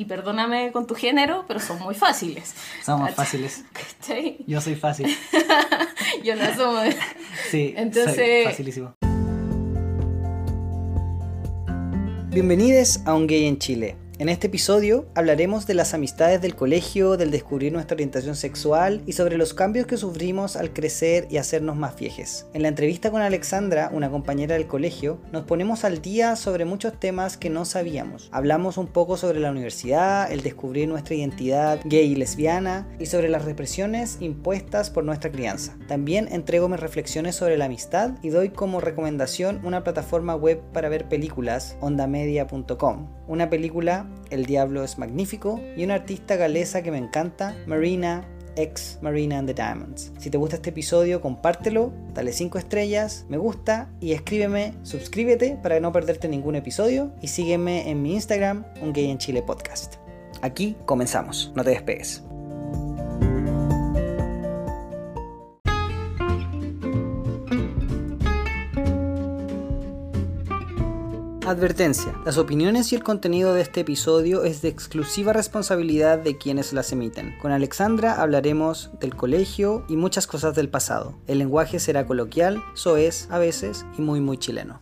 y perdóname con tu género, pero son muy fáciles. Somos fáciles. Yo soy fácil. Yo no asumo. Sí, Entonces... soy facilísimo. Bienvenidos a Un Gay en Chile en este episodio hablaremos de las amistades del colegio, del descubrir nuestra orientación sexual y sobre los cambios que sufrimos al crecer y hacernos más viejes. En la entrevista con Alexandra, una compañera del colegio, nos ponemos al día sobre muchos temas que no sabíamos. Hablamos un poco sobre la universidad, el descubrir nuestra identidad gay y lesbiana y sobre las represiones impuestas por nuestra crianza. También entrego mis reflexiones sobre la amistad y doy como recomendación una plataforma web para ver películas, ondamedia.com. Una película el Diablo es magnífico y una artista galesa que me encanta, Marina ex Marina and the Diamonds. Si te gusta este episodio, compártelo, dale 5 estrellas, me gusta y escríbeme, suscríbete para no perderte ningún episodio y sígueme en mi Instagram, Un Gay en Chile Podcast. Aquí comenzamos, no te despegues. Advertencia. Las opiniones y el contenido de este episodio es de exclusiva responsabilidad de quienes las emiten. Con Alexandra hablaremos del colegio y muchas cosas del pasado. El lenguaje será coloquial, soez a veces y muy muy chileno.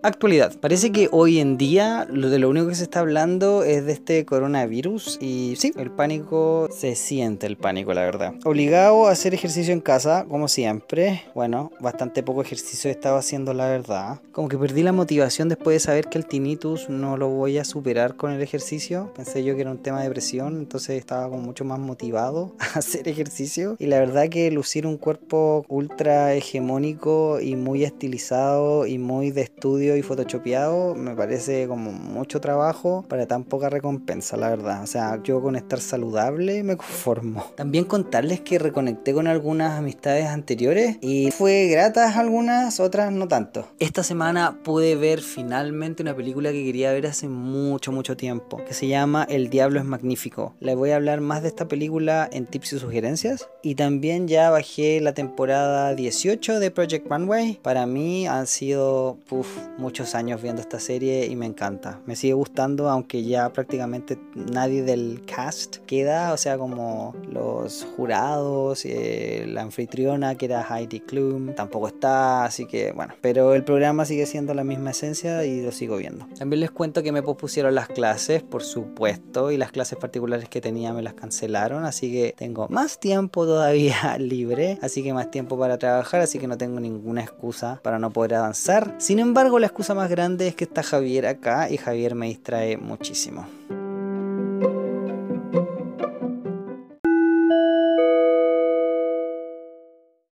Actualidad. Parece que hoy en día lo de lo único que se está hablando es de este coronavirus y sí, el pánico se siente el pánico, la verdad. Obligado a hacer ejercicio en casa, como siempre. Bueno, bastante poco ejercicio he estado haciendo, la verdad. Como que perdí la motivación después de saber que el tinnitus no lo voy a superar con el ejercicio. Pensé yo que era un tema de presión, entonces estaba como mucho más motivado a hacer ejercicio. Y la verdad que lucir un cuerpo ultra hegemónico y muy estilizado y muy de estudio y photoshopeado me parece como mucho trabajo para tan poca recompensa, la verdad. O sea, yo con estar saludable me conformo. También contarles que reconecté con algunas amistades anteriores y fue gratas algunas, otras no tanto. Esta semana pude ver finalmente una película que quería ver hace mucho, mucho tiempo, que se llama El Diablo es Magnífico. Les voy a hablar más de esta película en tips y sugerencias. Y también ya bajé la temporada 18 de Project Runway. Para mí han sido, puff, muchos años viendo esta serie y me encanta. Me sigue gustando, aunque ya prácticamente nadie del cast queda, o sea, como los jurados, eh, la anfitriona que era Heidi Klum, tampoco está, así que bueno, pero el programa sigue siendo la misma esencia y lo sigo viendo. También les cuento que me pospusieron las clases, por supuesto, y las clases particulares que tenía me las cancelaron, así que tengo más tiempo todavía libre, así que más tiempo para trabajar, así que no tengo ninguna excusa para no poder avanzar. Sin embargo, la excusa más grande es que está Javier acá y Javier me distrae muchísimo.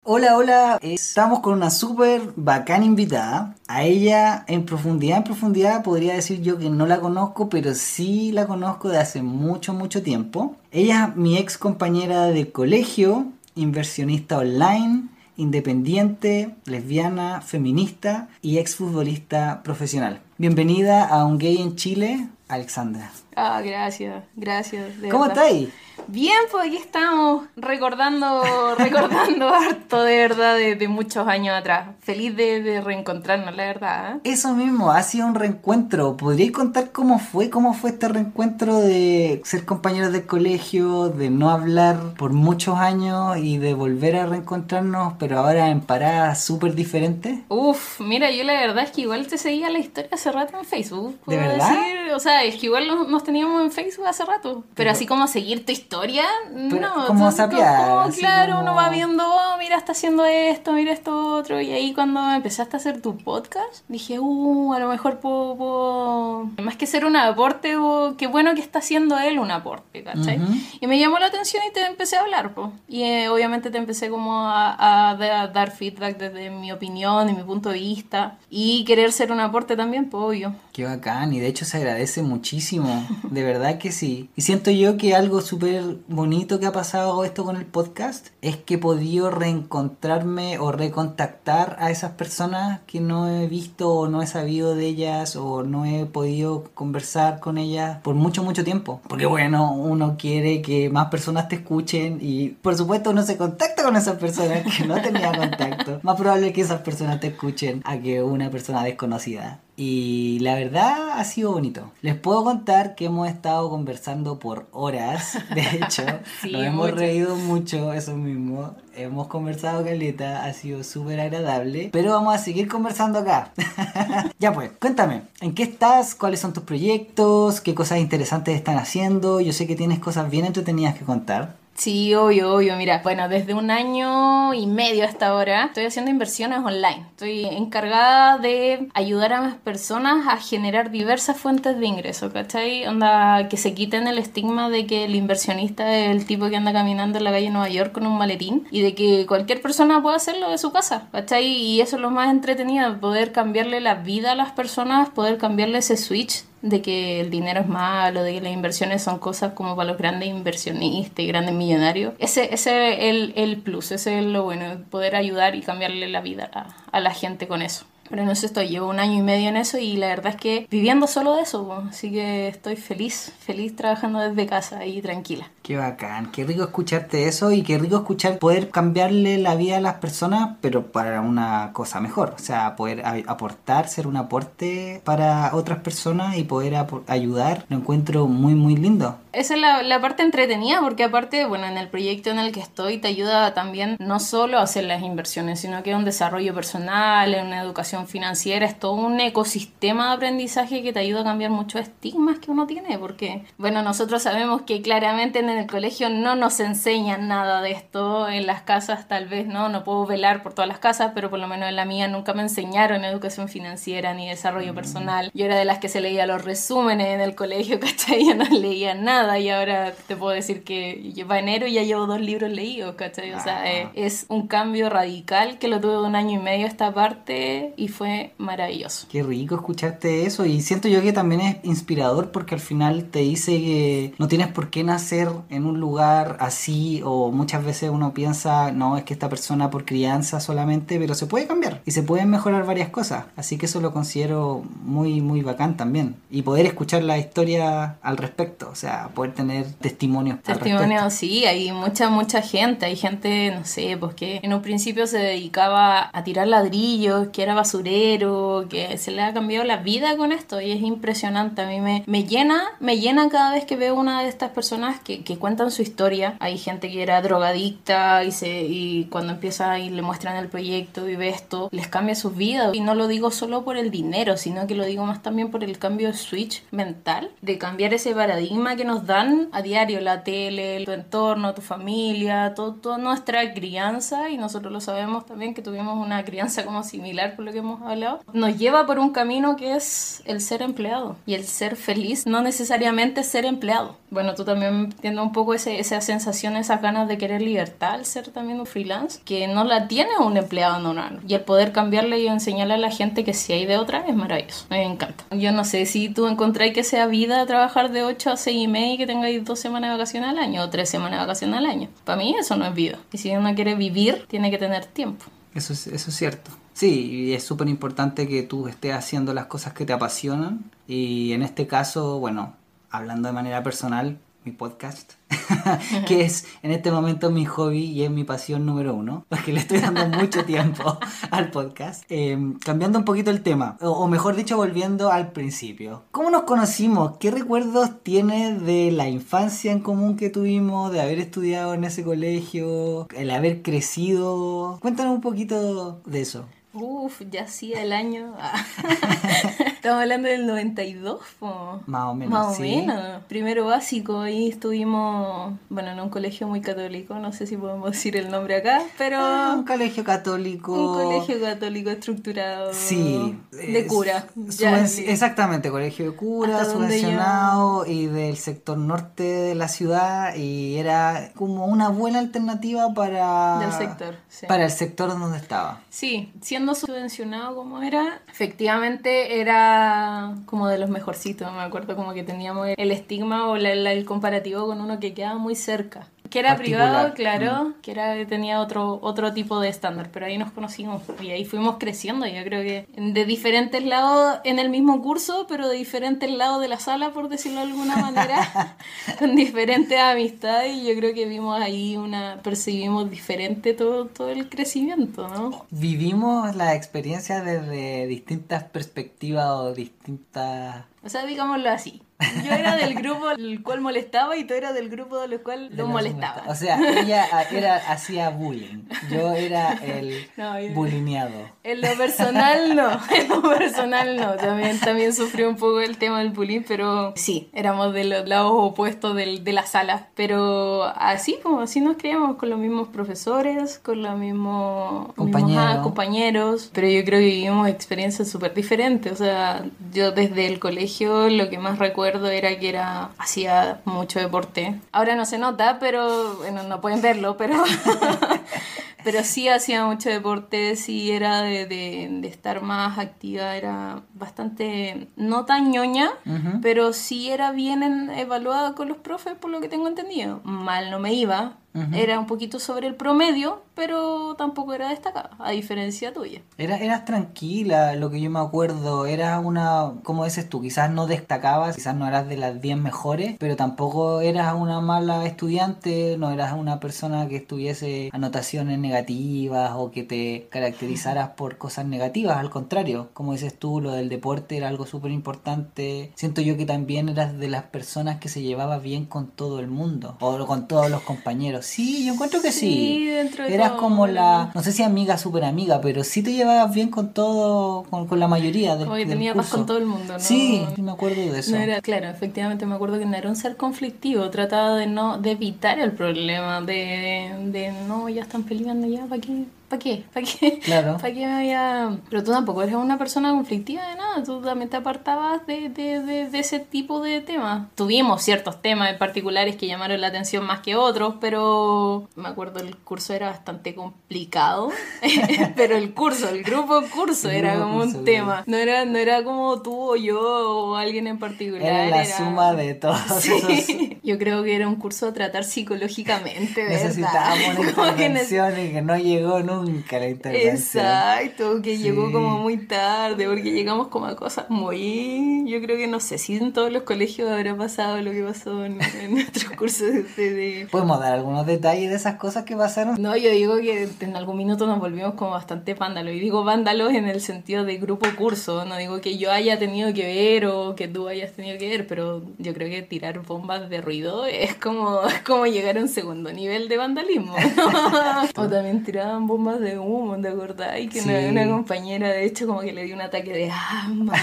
Hola, hola, estamos con una súper bacán invitada. A ella en profundidad, en profundidad podría decir yo que no la conozco, pero sí la conozco de hace mucho, mucho tiempo. Ella es mi ex compañera de colegio, inversionista online, independiente, lesbiana, feminista y exfutbolista profesional. Bienvenida a Un Gay en Chile, Alexandra. Ah, gracias, gracias. ¿Cómo estáis? Bien, pues aquí estamos recordando, recordando harto de verdad de, muchos años atrás. Feliz de, reencontrarnos, la verdad. ¿eh? Eso mismo, ha sido un reencuentro. ¿Podríais contar cómo fue, cómo fue este reencuentro de ser compañeros de colegio, de no hablar por muchos años y de volver a reencontrarnos, pero ahora en paradas súper diferentes? Uf, mira, yo la verdad es que igual te seguía la historia hace rato en Facebook. ¿De verdad? O sea, es que igual nos, teníamos en Facebook hace rato. Pero, así como seguir tu historia historia, no. Como sapear. claro, uno va viendo, oh, mira, está haciendo esto, mira esto otro. Y ahí cuando empezaste a hacer tu podcast, dije, uh, a lo mejor puedo. Más que ser un aporte, qué bueno que está haciendo él un aporte, ¿cachai? Y me llamó la atención y te empecé a hablar, pues. Y eh, obviamente te empecé como a, a, dar feedback desde mi opinión y mi punto de vista. Y querer ser un aporte también, pues, obvio. Qué bacán, y de hecho se agradece muchísimo. De verdad que sí. Y siento yo que algo súper bonito que ha pasado esto con el podcast es que he podido reencontrarme o recontactar a esas personas que no he visto o no he sabido de ellas o no he podido conversar con ellas por mucho, mucho tiempo. Porque bueno, uno quiere que más personas te escuchen y por supuesto uno se contacta con esas personas que no tenía contacto. Más probable que esas personas te escuchen a que una persona desconocida. Y la verdad ha sido bonito. Les puedo contar que hemos estado conversando por horas. De hecho, Sí, nos hemos mucho. reído mucho, eso mismo. Hemos conversado caleta, ha sido súper agradable. Pero vamos a seguir conversando acá. ya pues, cuéntame, ¿en qué estás? ¿Cuáles son tus proyectos? ¿Qué cosas interesantes están haciendo? Yo sé que tienes cosas bien entretenidas que contar. Sí, obvio, obvio. Mira, bueno, desde un año y medio hasta ahora estoy haciendo inversiones online. Estoy encargada de ayudar a las personas a generar diversas fuentes de ingreso, ¿cachai? Onda, que se quiten el estigma de que el inversionista es el tipo que anda caminando en la calle de Nueva York con un maletín y de que cualquier persona puede hacerlo de su casa, ¿cachai? Y eso es lo más entretenido, poder cambiarle la vida a las personas, poder cambiarle ese switch de que el dinero es malo, de que las inversiones son cosas como para los grandes inversionistas y grandes millonarios. Ese, es el, el plus, ese es lo bueno, poder ayudar y cambiarle la vida a, a la gente con eso. Pero en eso estoy, llevo un año y medio en eso y la verdad es que viviendo solo de eso, así que estoy feliz, feliz trabajando desde casa y tranquila. Qué bacán, qué rico escucharte eso y qué rico escuchar poder cambiarle la vida a las personas, pero para una cosa mejor. O sea, poder aportar, ser un aporte para otras personas y poder ayudar, lo encuentro muy, muy lindo. Esa es la, la parte entretenida porque aparte, bueno, en el proyecto en el que estoy te ayuda también no solo a hacer las inversiones, sino que un desarrollo personal, una educación financiera, es todo un ecosistema de aprendizaje que te ayuda a cambiar muchos estigmas que uno tiene, porque, bueno, nosotros sabemos que claramente en el colegio no nos enseñan nada de esto, en las casas tal vez no, no puedo velar por todas las casas, pero por lo menos en la mía nunca me enseñaron educación financiera ni desarrollo personal. Yo era de las que se leía los resúmenes en el colegio, ¿cachai? Yo no leía nada y ahora te puedo decir que lleva enero y ya llevo dos libros leídos, ¿cachai? O sea, Ah. eh, es un cambio radical que lo tuve de un año y medio a esta parte y fue maravilloso. Qué rico escucharte eso y siento yo que también es inspirador porque al final te dice que no tienes por qué nacer en un lugar así o muchas veces uno piensa, no, es que esta persona por crianza solamente, pero se puede cambiar y se pueden mejorar varias cosas. Así que eso lo considero muy, muy bacán también. Y poder escuchar la historia al respecto, o sea, poder tener testimonios. al Testimonio, respecto. sí, hay mucha, mucha gente. Hay gente, no sé, pues que en un principio se dedicaba a tirar ladrillos, que era basurero, que se le ha cambiado la vida con esto y es impresionante. A mí me, me llena, me llena cada vez que veo una de estas personas que, que cuentan su historia. Hay gente que era drogadicta y, se, y cuando empieza y le muestran el proyecto y ve esto, les cambia sus vidas. Y no lo digo solo por el dinero, sino que lo digo más también por el cambio de switch mental, de cambiar ese paradigma que nos dan a diario, la tele, tu entorno, tu familia, todo, toda nuestra crianza, y nosotros lo sabemos también que tuvimos una crianza como similar por lo que hemos hablado, nos lleva por un camino que es el ser empleado y el ser feliz, no necesariamente ser empleado. Bueno, tú también entiendes un poco ese, esa sensación, esas ganas de querer libertad ser también un freelance, que no la tiene un empleado normal. Y el poder cambiarle y enseñarle a la gente que si hay de otra es maravilloso. Me encanta. Yo no sé si tú encontráis que sea vida trabajar de 8 a 6 y media y que tengáis dos semanas de vacaciones al año o tres semanas de vacaciones al año. Para mí eso no es vida. Y si uno quiere vivir, tiene que tener tiempo. Eso es, eso es cierto. Sí, y es súper importante que tú estés haciendo las cosas que te apasionan. Y en este caso, bueno, hablando de manera personal, mi podcast, que es en este momento mi hobby y es mi pasión número uno, porque le estoy dando mucho tiempo al podcast. Eh, cambiando un poquito el tema, o, o mejor dicho, volviendo al principio. ¿Cómo nos conocimos? ¿Qué recuerdos tienes de la infancia en común que tuvimos, de haber estudiado en ese colegio, el haber crecido? Cuéntanos un poquito de eso. Uf, ya sí el año. Estamos hablando del 92, po. Más o menos, Más o sí. menos. Primero básico, ahí estuvimos, bueno, en un colegio muy católico, no sé si podemos decir el nombre acá, pero Ah, un colegio católico. un colegio católico estructurado. Sí. De cura. ya, subvenci- sí. exactamente, colegio de cura, subvencionado y del sector norte de la ciudad y era como una buena alternativa para... Del sector, sí. Para el sector donde estaba. Sí, siendo subvencionado como era, efectivamente era como de los mejorcitos, me acuerdo como que teníamos el estigma o la- el comparativo con uno que quedaba muy cerca. Que era Particular. privado, claro, que era tenía otro otro tipo de estándar, pero ahí nos conocimos y ahí fuimos creciendo, yo creo que de diferentes lados en el mismo curso, pero de diferentes lados de la sala, por decirlo de alguna manera, con diferentes amistades y yo creo que vimos ahí una percibimos diferente todo todo el crecimiento, ¿no? Vivimos la experiencia desde distintas perspectivas o distintas... O sea, digámoslo así. Yo era del grupo el cual molestaba y tú eras del grupo del cual de lo los molestaba. O sea, ella a- era, hacía bullying. Yo era el No, yo- bulineado. En lo personal no, en lo personal no. También, también sufrió un poco el tema del bullying, pero sí, éramos de los lados opuestos del- de la sala. Pero así, como así nos creíamos con los mismos profesores, con los mismos mismos, Compañeros. ah, compañeros. Pero yo creo que vivimos experiencias súper diferentes. O sea, yo desde el colegio lo que más recuerdo era que era hacía mucho deporte. Ahora no se nota, pero bueno, no pueden verlo, pero pero sí hacía mucho deporte, sí era de, de- de estar más activa, era bastante, no tan ñoña, Ujú. pero sí era bien en- evaluada con los profes, por lo que tengo entendido. Mal no me iba, Era un poquito sobre el promedio, pero tampoco era destacada, a diferencia tuya. Era, eras tranquila, lo que yo me acuerdo, era una, como dices tú, quizás no destacabas, quizás no eras de las 10 mejores, pero tampoco eras una mala estudiante, no eras una persona que estuviese anotaciones negativas o que te caracterizaras por cosas negativas, al contrario, como dices tú, lo del deporte era algo súper importante, siento yo que también eras de las personas que se llevaba bien con todo el mundo, o con todos los compañeros, sí, yo encuentro que sí, Sí, dentro de eras todo, como la, no sé si amiga, súper amiga, pero sí te llevabas bien con todo, con, con la mayoría del, Como que tenía paz curso. con todo el mundo, ¿no? Sí, sí me acuerdo de eso. No era, claro, efectivamente me acuerdo que no era un ser conflictivo, trataba de no, de evitar el problema, de, de no, ya están peleando ya, ¿para qué? ¿Para qué? ¿Para qué? Claro. ¿Para qué me voy a...? Pero tú tampoco eres una persona conflictiva de nada, tú también te apartabas de, de, de, de ese tipo de temas. Tuvimos ciertos temas en particulares que llamaron la atención más que otros, pero me acuerdo el curso era bastante complicado, pero el curso, el grupo curso El era grupo como curso, un tema. No era, no era como tú o yo o alguien en particular. Era la suma de todos esos. Sí. Yo creo que era un curso a tratar psicológicamente, ¿verdad? Necesitábamos una Como que intervención y que no llegó nunca la intervención. Exacto, que Sí. llegó como muy tarde, porque llegamos como a cosas muy... Yo creo que no sé si en todos los colegios habrá pasado lo que pasó en, en nuestros cursos de, de- ¿Podemos dar algunos detalles de esas cosas que pasaron? No, yo digo que en algún minuto nos volvimos como bastante vándalos. Y digo vándalos en el sentido de grupo curso. No digo que yo haya tenido que ver o que tú hayas tenido que ver, pero yo creo que tirar bombas de ruido es como, es como llegar a un segundo nivel de vandalismo. o también tiraban bombas de humo, ¿te acordás? Y que una, Sí. una compañera, de hecho, como que le dio un ataque de asma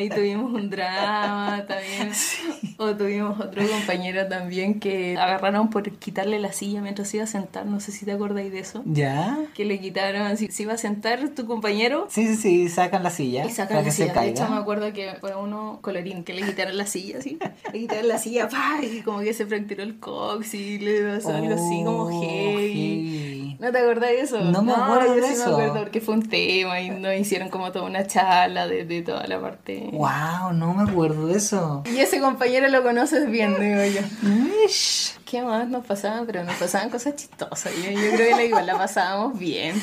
y tuvimos un drama también. O tuvimos otro compañero también que agarraron por quitarle la silla mientras se iba a sentar. No sé si te acordáis de eso. ¿Ya? Que le quitaron, si se iba a sentar tu compañero. Sí, sí, sí, sacan la silla Y sacan para la que se silla. De hecho, me acuerdo que fue uno colorín que le quitaron la silla, así. Le quitaron la silla, ¡pah! Y como que se fracturó el cox y le pasó algo así como Oh, heavy. ¿No te acordás de eso? No me acuerdo yo de sí eso. me acuerdo porque fue un tema y nos hicieron como toda una charla de, de toda la parte. Wow, no me acuerdo de eso. Y ese compañero lo conoces bien, digo yo. Ish. ¿Qué más nos pasaba? Pero nos pasaban cosas chistosas. Yo, yo creo que la, igual la pasábamos bien.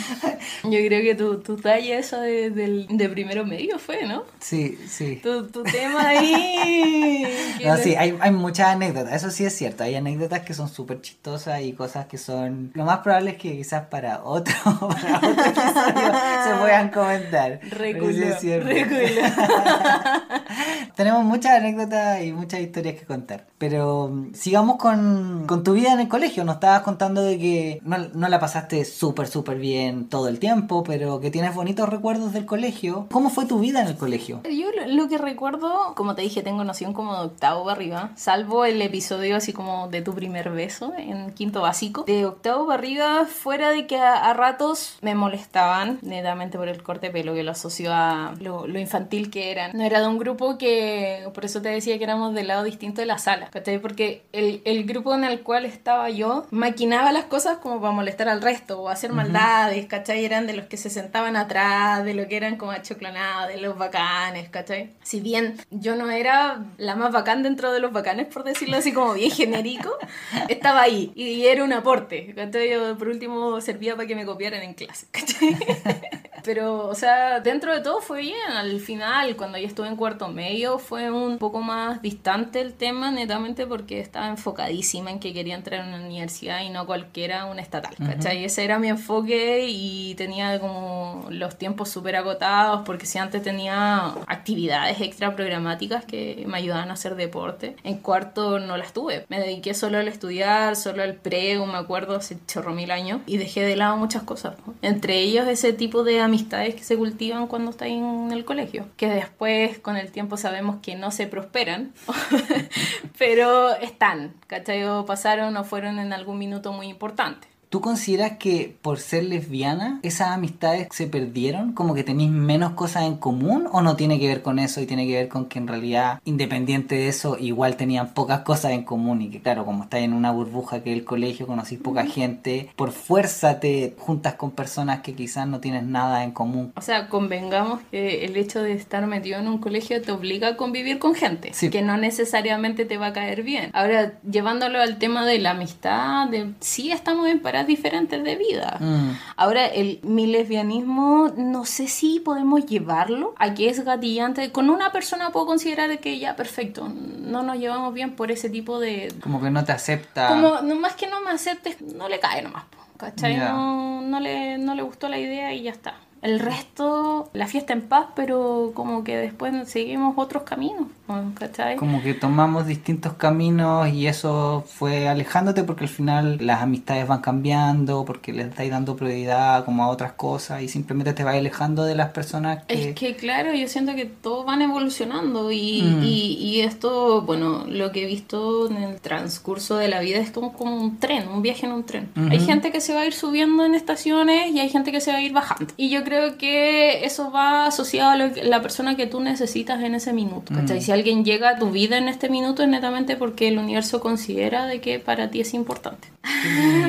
Yo creo que tu, tu talla esa de, del- de primero medio fue, ¿no? Sí, sí. Tu, tu tema ahí. No, sí, hay, hay muchas anécdotas, eso sí es cierto, hay anécdotas que son súper chistosas y cosas que son... Lo más probable es que quizás para otro, para otro episodio se puedan comentar. Reculo, es reculo. Tenemos muchas anécdotas y muchas historias que contar. Pero mm, sigamos con, con tu vida en el colegio. Nos estabas contando de que no, no la pasaste súper, súper bien todo el tiempo, pero que tienes bonitos recuerdos del colegio. ¿Cómo fue tu vida en el colegio? Yo lo, lo que recuerdo, como te dije, tengo noción como de octavo para arriba, salvo el episodio así como de tu primer beso en quinto básico. De octavo para arriba, fuera de que a, a ratos me molestaban, netamente por el corte de pelo, que lo asocio a lo, lo infantil que eran. No era de un grupo que, por eso te decía que éramos del lado distinto de la sala, ¿cachai? Porque el, el grupo en el cual estaba yo, maquinaba las cosas como para molestar al resto o hacer maldades, ¿cachai? Eran de los que se sentaban atrás, de lo que eran como achoclonados, de los bacanes, ¿cachai? Si bien yo no era la más bacán dentro de los bacanes, por decirlo así como bien genérico, estaba ahí y era un aporte, ¿cachai? Yo, por último servía para que me copiaran en clase, ¿cachai? Pero, o sea, dentro de todo fue bien. Al final, cuando ya estuve en cuarto medio, fue un poco más distante el tema, netamente porque estaba enfocadísima que quería entrar a una universidad y no cualquiera una estatal, ¿cachai? Ese era mi enfoque y tenía como los tiempos súper agotados porque si antes tenía actividades extra programáticas que me ayudaban a hacer deporte, en cuarto no las tuve. Me dediqué solo al estudiar, solo al prego, me acuerdo, hace chorro mil años y dejé de lado muchas cosas. ¿no? Entre ellos ese tipo de amistades que se cultivan cuando estás en el colegio, que después con el tiempo sabemos que no se prosperan, pero están, ¿cachai? Pasaron o fueron en algún minuto muy importante. ¿Tú consideras que por ser lesbiana esas amistades se perdieron? ¿Como que tenéis menos cosas en común? ¿O no tiene que ver con eso y tiene que ver con que en realidad, independiente de eso, igual tenían pocas cosas en común? Y que claro, como estás en una burbuja que es el colegio, conocís poca gente, por fuerza te juntas con personas que quizás no tienes nada en común. O sea, convengamos que el hecho de estar metido en un colegio te obliga a convivir con gente, Sí. que no necesariamente te va a caer bien. Ahora, llevándolo al tema de la amistad, de sí estamos en diferentes de vida. Mm. Ahora, el, mi lesbianismo, no sé si podemos llevarlo a que es gatillante. Con una persona puedo considerar que ya, perfecto, no nos llevamos bien por ese tipo de... Como que no te acepta. Como, no más que no me aceptes, no le cae nomás, ¿cachai? No, no, le, no le gustó la idea y ya está. El resto, la fiesta en paz, pero como que después seguimos otros caminos, ¿no? ¿cachai? Como que tomamos distintos caminos y eso fue alejándote porque al final las amistades van cambiando, porque les estáis dando prioridad como a otras cosas y simplemente te vas alejando de las personas que... Es que claro, yo siento que todos van evolucionando y, Mm. y, y esto, bueno, lo que he visto en el transcurso de la vida es como, como un tren, un viaje en un tren. Hay gente que se va a ir subiendo en estaciones y hay gente que se va a ir bajando. Y yo creo que eso va asociado a lo que- la persona que tú necesitas en ese minuto. ¿cachai? Mm. Si alguien llega a tu vida en este minuto es netamente porque el universo considera de que para ti es importante.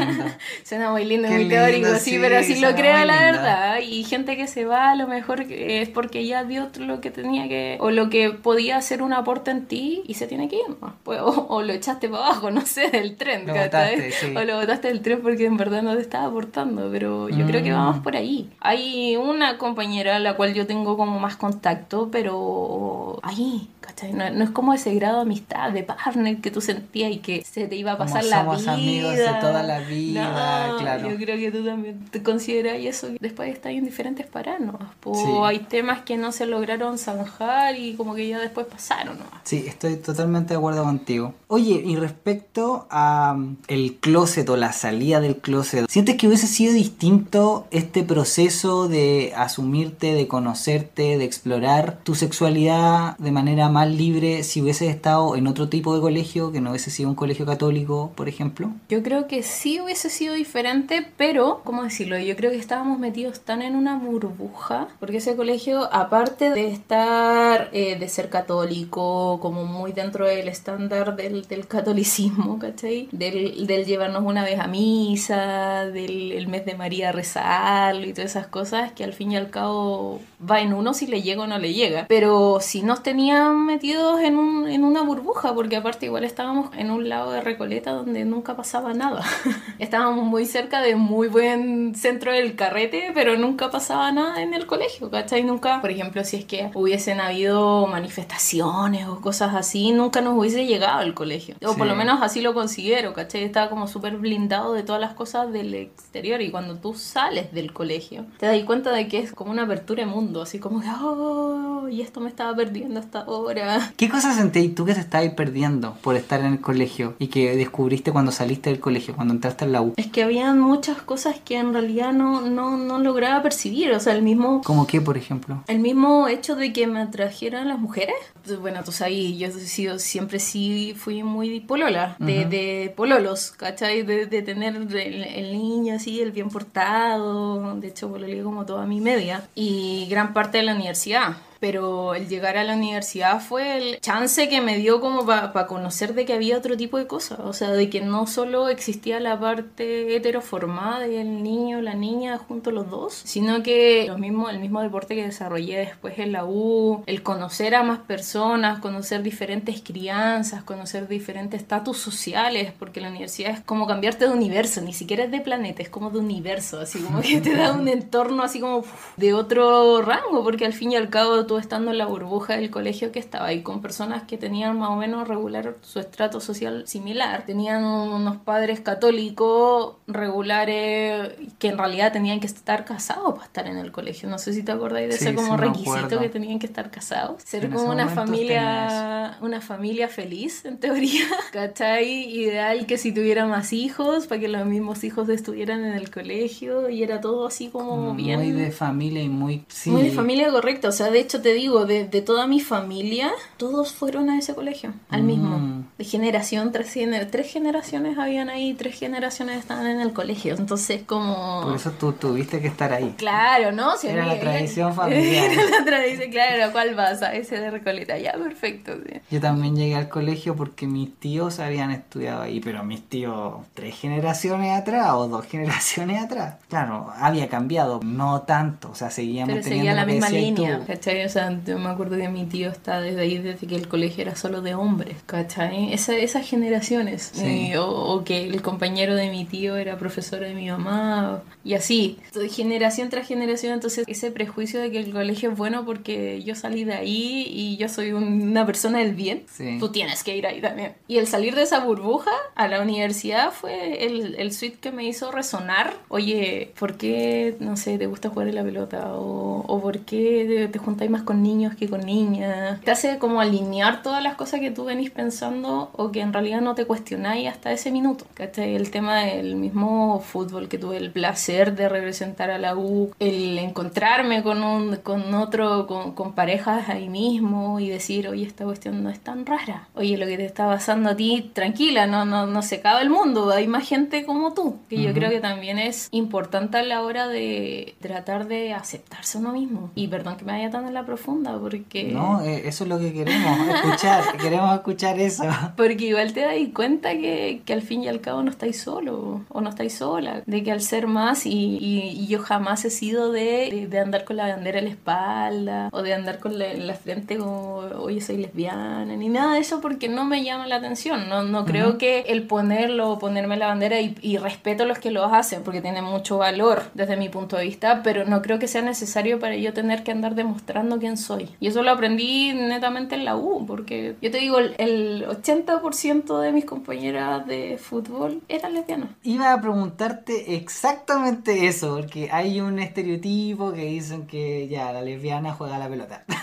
Suena muy lindo, Qué muy teórico, lindo, sí, sí, pero así lo creo la linda. verdad. Y gente que se va, a lo mejor es porque ya dio lo que tenía que, o lo que podía hacer un aporte en ti y se tiene que ir. ¿no? Pues, o, o lo echaste para abajo, no sé, del tren. Lo botaste, sí. O lo botaste del tren porque en verdad no te estaba aportando. Pero yo creo que Mm. vamos por ahí. Hay una compañera a la cual yo tengo como más contacto, pero ahí, ¿cachai? No, no es como ese grado de amistad, de partner que tú sentías y que se te iba a Como pasar la somos vida. amigos de toda la vida, No, claro. Yo creo que tú también te consideras eso. Después estás en diferentes paranos. Po, Sí. Hay temas que no se lograron zanjar y como que ya después pasaron. ¿no? Sí, estoy totalmente de acuerdo contigo. Oye, y respecto a mm, el closet o la salida del closet, ¿sientes que hubiese sido distinto este proceso de asumirte, de conocerte, de explorar tu sexualidad de manera más libre si hubieses estado en otro tipo de colegio, que no hubiese sido un colegio católico, por ejemplo? Yo creo que sí hubiese sido diferente, pero, ¿cómo decirlo? Yo creo que estábamos metidos tan en una burbuja, porque ese colegio, aparte de estar, eh, de ser católico, como muy dentro del estándar del, del catolicismo, ¿cachai? Del, del llevarnos una vez a misa, del el mes de María a rezarlo y todas esas cosas, que al fin y al cabo va en uno si le llega o no le llega. Pero si nos tenían metidos en, un, en una burbuja, porque aparte igual estábamos en un lado de Recoleta donde nunca pasaba nada. estábamos muy cerca de muy buen centro del carrete, pero nunca pasaba nada en el colegio, ¿cachai? Nunca, por ejemplo, si es que hubiesen habido manifestaciones o cosas así, nunca nos hubiese llegado al colegio. O por Sí. lo menos así lo considero, ¿cachai? Estaba como súper blindado de todas las cosas del exterior y cuando tú sales del colegio te das cuenta de que es como una apertura de mundo, así como que, oh, y esto me estaba perdiendo hasta ahora. ¿Qué cosas sentís tú que te estabas perdiendo por estar en el colegio y que descubriste cuando saliste del colegio, cuando entraste en la U? Es que habían muchas cosas que en realidad no, no, no lograba percibir, o sea, el mismo... ¿Como qué, por ejemplo? El mismo hecho de que me atrajeran las mujeres, bueno, tú sabes, yo he sido, siempre sí fui muy polola, de, Ujú. de pololos, ¿cachai? De, de tener el, el niño así, el bien portado, de hecho pololeé como toda mi media, y gran parte de la universidad. Pero el llegar a la universidad fue el chance que me dio como para conocer de que había otro tipo de cosas, o sea, de que no solo existía la parte heteroformada del niño, la niña, junto a los dos, sino que lo mismo, el mismo deporte que desarrollé después en la U, el conocer a más personas, conocer diferentes crianzas, conocer diferentes estatus sociales, porque la universidad es como cambiarte de universo, ni siquiera es de planeta, es como de universo, así como que te da un entorno así como de otro rango, porque al fin y al cabo tú estando en la burbuja del colegio que estaba ahí con personas que tenían más o menos regular su estrato social similar, tenían unos padres católicos regulares que en realidad tenían que estar casados para estar en el colegio, no sé si te acordáis de ese como requisito que tenían que estar casados, ser como una familia, una familia feliz en teoría, ¿cachai? Ideal que si tuviera más hijos, para que los mismos hijos estuvieran en el colegio y era todo así como bien. Muy de familia y muy. Muy de familia correcta. O sea, de hecho te digo, de, de, toda mi familia, todos fueron a ese colegio, al mm. mismo. De generación, tres, tres generaciones habían ahí, tres generaciones estaban en el colegio. Entonces, como. Por eso tú tuviste que estar ahí. Claro, ¿no? Si era la tradición familiar. Era la tradición, claro. ¿Cuál vas? A ese de Recoleta. Ya, perfecto. Yo también llegué al colegio porque mis tíos habían estudiado ahí, pero mis tíos tres generaciones atrás o dos generaciones atrás. Claro, había cambiado, no tanto, o sea, seguíamos Pero seguía la misma línea, ¿cachai? O sea, yo me acuerdo que mi tío está desde ahí, desde que el colegio era solo de hombres, ¿cachai? Esa, esas generaciones, eh, o, que el compañero de mi tío era profesor de mi mamá, y así, generación tras generación, entonces ese prejuicio de que el colegio es bueno porque yo salí de ahí y yo soy una persona del bien, tú tienes que ir ahí también. Y el salir de esa burbuja a la universidad fue el, el suite que me hizo resonar, oye, ¿por qué, no sé, te gusta jugar en la pelota? ¿O, o por qué te, juntáis más con niños que con niñas? Te hace como alinear todas las cosas que tú venís pensando o que en realidad no te cuestionáis hasta ese minuto. ¿Cachai? El tema del mismo fútbol que tuve el placer de representar a la U, el encontrarme con, un, con otro, con, con parejas ahí mismo y decir, oye, esta cuestión no es tan rara. Oye, lo que te está pasando a ti, tranquila, no, no, no se acaba el mundo, hay más gente como tú, que yo creo que también es importante a la hora de tratar de aceptarse uno mismo. Y perdón que me vaya tan en la profunda, porque... No, eh, eso es lo que queremos escuchar, queremos escuchar eso. Porque igual te das cuenta que, que, al fin y al cabo no estáis solo, o no estáis sola, de que al ser más, y, y, yo jamás he sido de, de, andar con la bandera en la espalda, o de andar con la, en la frente como, oye, soy lesbiana, ni nada de eso porque no me llama la atención, no, no creo que el ponerlo, ponerme la bandera y, y respeto a los que lo hacen, porque tiene mucho valor desde mi punto de vista, pero no creo que sea necesario para yo tener que andar demostrando quién soy. Y eso lo aprendí netamente en la U, porque yo te digo, el 80% de mis compañeras de fútbol eran lesbianas. Iba a preguntarte exactamente eso, porque hay un estereotipo que dicen que ya la lesbiana juega la pelota.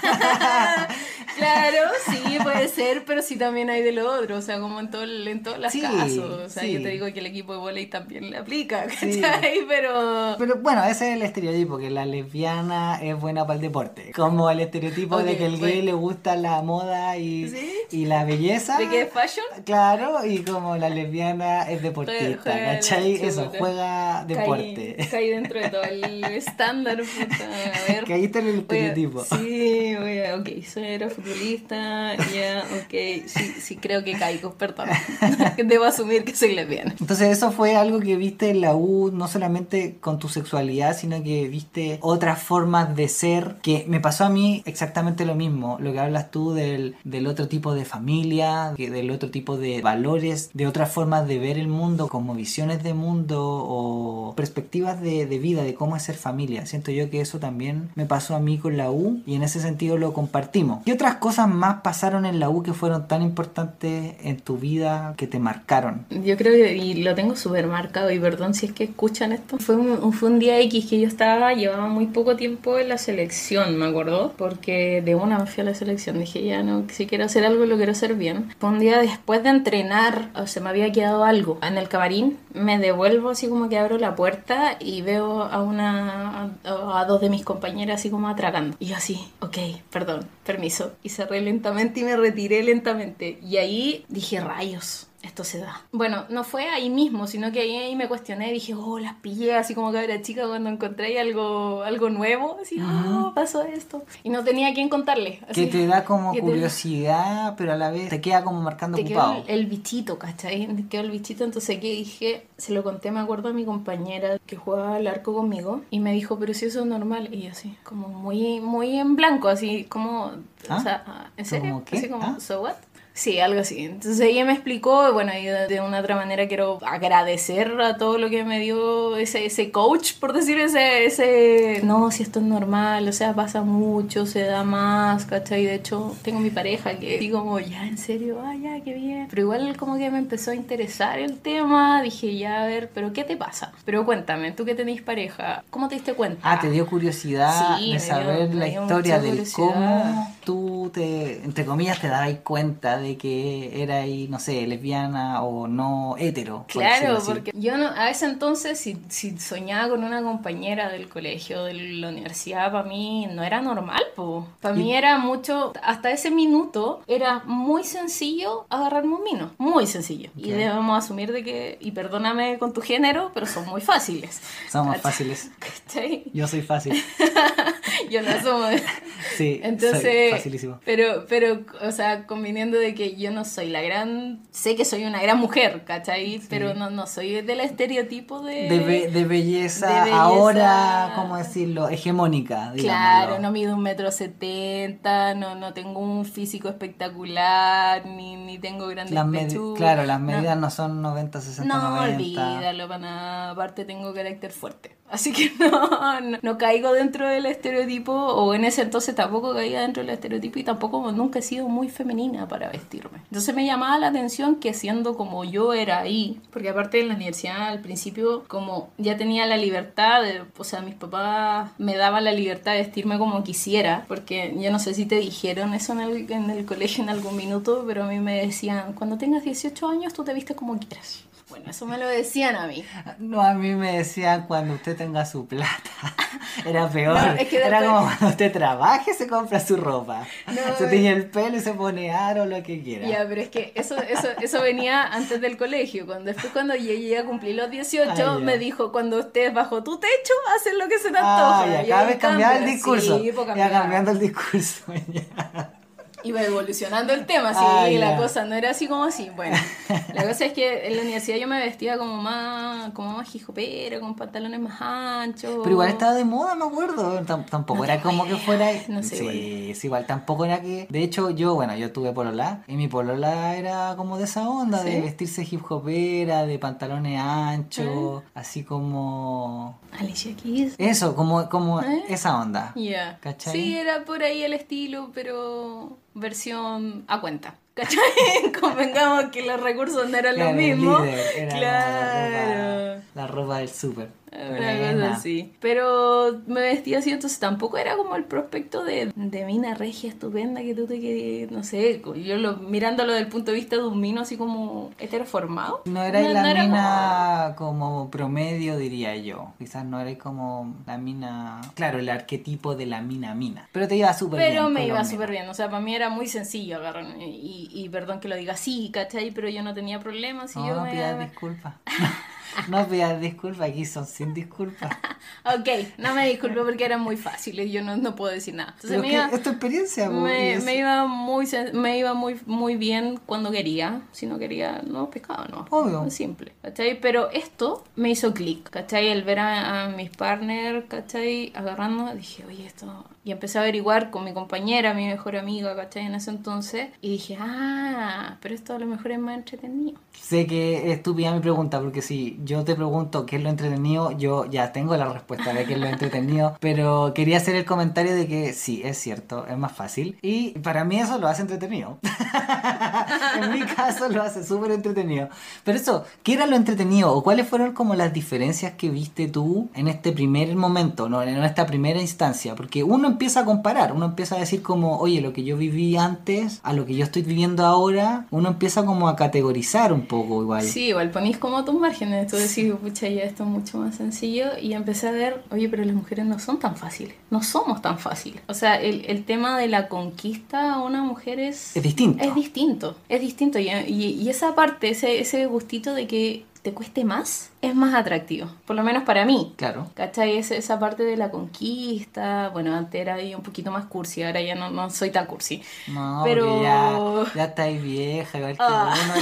claro, sí, puede ser, pero sí también hay de lo otro, o sea, como en, todo, en todos los casos. O sea, yo te digo que el equipo de volei también le aplica, ¿cachai? Pero... Pero bueno, ese es el estereotipo, que la lesbiana es buena para el deporte. Como el estereotipo de que el gay le gusta la moda y, y la belleza. ¿De qué es fashion? Claro, y como la lesbiana es deportista, ¿cachai? Eso, juega deporte. Caí, caí, dentro de todo el estándar, puta. A ver. Caíste en el estereotipo. sí, voy a, ok, soy futbolista, ya, ok, sí, sí, creo que caigo, perdón. Debo asumir que soy lesbiana. Entonces eso fue algo que viste en la U, no solamente con tu sexualidad, sino que viste otras formas de ser, que me pasó a mí exactamente lo mismo, lo que hablas tú del, del otro tipo de familia, del otro tipo de valores, de otras formas de ver el mundo, como visiones de mundo o perspectivas de, de vida, de cómo es ser familia. Siento yo que eso también me pasó a mí con la U y en ese sentido lo compartimos. ¿Qué otras cosas más pasaron en la U que fueron tan importantes en tu vida que te marcaron? Yo creo que, y lo tengo súper marcado, y perdón si es que escuchan esto, fue un, fue un día X que yo estaba, llevaba muy poco tiempo en la selección, me acuerdo, porque de una me fui a la selección, dije ya no, si quiero hacer algo lo quiero hacer bien. Un día después de entrenar, o se me había quedado algo en el camarín, me devuelvo así como que abro la puerta y veo a una, a, a dos de mis compañeras así como atragando. Y yo así, ok, perdón, permiso. Y cerré lentamente y me retiré lentamente. Y ahí dije, rayos, esto se da. Bueno, no fue ahí mismo, sino que ahí, ahí me cuestioné, dije, oh, las pillé, así como que era chica cuando encontré algo, algo nuevo, así, oh, pasó esto. Y no tenía a quién contarle. Que te da como te- curiosidad, pero a la vez te queda como marcando te quedó ocupado. el, el bichito, ¿cachai? Te quedó el bichito, entonces que dije, se lo conté, me acuerdo a mi compañera que jugaba al arco conmigo y me dijo, pero si eso es normal. Y yo así, como muy, muy en blanco, así como, ¿Ah? o sea, ah, ¿en serio? Así como, ¿Ah? ¿so what? Sí, algo así. Entonces ella me explicó, bueno, y de, de una otra manera quiero agradecer a todo lo que me dio ese, ese coach, por decir ese, ese, no, si esto es normal, o sea, pasa mucho, se da más, ¿cachai? De hecho, tengo mi pareja que digo como, ya, en serio, ah, ya, qué bien. Pero igual como que me empezó a interesar el tema, dije, ya, a ver, pero ¿qué te pasa? Pero cuéntame, tú que tenés pareja, ¿cómo te diste cuenta? Ah, te dio curiosidad Sí, de dio- saber me la dio historia curiosidad. cómo tú te, entre comillas, te dabas cuenta de que era ahí, no sé, lesbiana o no hetero. por Claro, porque yo no, a ese entonces, si, si soñaba con una compañera del colegio, de la universidad, para mí no era normal, po. Para mí era mucho, hasta ese minuto, era muy sencillo agarrarme un vino, muy sencillo. Y Ok. debemos asumir de que, y perdóname con tu género, pero son muy fáciles. Somos ¿Cachai? fáciles. ¿Cachai? Yo soy fácil. Yo lo asumo. Sí, soy Entonces, facilísimo. pero, pero, o sea, conviniendo de que yo no soy la gran, sé que soy una gran mujer, ¿cachai? Pero no, no soy del estereotipo de... De, be- de belleza, de belleza. ahora, ¿cómo decirlo? Hegemónica, digámoslo. Claro, no mido un metro setenta, no, no tengo un físico espectacular, ni, ni tengo grandes Las pechugas. claro, las No. medidas no, son 90, 60, No, 90. olvídalo, para nada. Aparte tengo carácter fuerte. Así que no, no, no caigo dentro del estereotipo, o en ese entonces tampoco caía dentro del estereotipo y tampoco nunca he sido muy femenina para vestirme. Entonces me llamaba la atención que siendo como yo era ahí, porque aparte en la universidad al principio como ya tenía la libertad, de, o sea, mis papás me daban la libertad de vestirme como quisiera, porque yo no sé si te dijeron eso en el, en el colegio en algún minuto, pero a mí me decían, cuando tengas 18 años tú te vistes como quieras. Bueno, eso me lo decían a mí. No, a mí me decían cuando usted tenga su plata. Era peor. No, es que Era después- como cuando usted trabaje, se compra su ropa. No, se eh. tiñe el pelo y se pone aro, lo que quiera. Ya, pero es que eso, eso, eso venía antes del colegio. Cuando después cuando yo llegué a cumplir los 18, Ah, ya. me dijo, cuando estés bajo tu techo, haces lo que se te Ah, antoja. ya, Y el discurso. Sí, pues ya cambiando el discurso. ya. Iba evolucionando el tema, sí, Ah, la cosa no era así como así. Bueno, la cosa es que en la universidad yo me vestía como más, como más hijopera, con pantalones más anchos. Pero igual estaba de moda, me acuerdo. Tam- tampoco No era como que fuera. no sé, sí, igual. sí, igual tampoco era que. De hecho, yo, bueno, yo tuve polola. Y mi polola era como de esa onda, de vestirse hip hopera, de pantalones anchos, así como. Alicia Keys. Eso, como, como ¿Eh? esa onda. Ya. ¿Cachai? Sí, era por ahí el estilo, pero versión a cuenta. ¿Cachai? Convengamos que los recursos no eran Claro, los mismos. líder, era como claro. La ropa, la ropa del súper. Cosa así. Pero me vestía así, entonces tampoco era como el prospecto de, de mina regia estupenda que tú te querías, no sé, yo lo, mirándolo desde el punto de vista de un mino así como heteroformado. No era la no era mina como... promedio, diría yo. Quizás no era como la mina. Claro, el arquetipo de la mina mina. Pero te iba súper bien. Pero me iba súper bien, o sea, para mí era muy sencillo agarrarme. Y, y perdón que lo diga así, ¿cachai? Pero yo no tenía problemas. Y No, yo no me... pidas disculpas. no pidas disculpas, aquí son sin disculpas. Ok, no me disculpo porque eran muy fáciles, yo no, no puedo decir nada. Entonces me iba, es tu experiencia, me, me iba muy me iba muy muy bien cuando quería. Si no quería, no pescaba, no. Obvio. Simple, ¿cachai? Pero esto me hizo clic, ¿cachai? El ver a, a mis partners, ¿cachai? Agarrando, dije, oye, esto. Y empecé a averiguar con mi compañera, mi mejor amiga, ¿cachai? En ese entonces. Y dije, ah, pero esto a lo mejor es más entretenido. Sé que es estúpida mi pregunta, porque si yo te pregunto qué es lo entretenido, yo ya tengo la respuesta de qué es lo entretenido, pero quería hacer el comentario de que sí, es cierto, es más fácil. Y para mí eso lo hace entretenido. en mi caso lo hace súper entretenido. Pero eso, ¿qué era lo entretenido? ¿O cuáles fueron como las diferencias que viste tú en este primer momento, no, en esta primera instancia? Porque uno empieza a comparar, uno empieza a decir como, oye, lo que yo viví antes a lo que yo estoy viviendo ahora, uno empieza como a categorizar un poco igual. Sí, igual ponís como tus márgenes. Tú decís, pucha, ya esto es mucho más sencillo. Y empecé a ver, oye, pero las mujeres no son tan fáciles. No somos tan fáciles. O sea, el, el tema de la conquista a una mujer es... Es distinto. Es distinto. Es distinto. Y, y- y esa parte, ese, ese gustito de que te cueste más, es más atractivo. Por lo menos para mí. Claro. ¿Cachai? Esa, esa parte de la conquista. Bueno, antes era ahí un poquito más cursi, ahora ya no, no soy tan cursi. No, Pero- ya, ya estáis vieja, igual que Ah. uno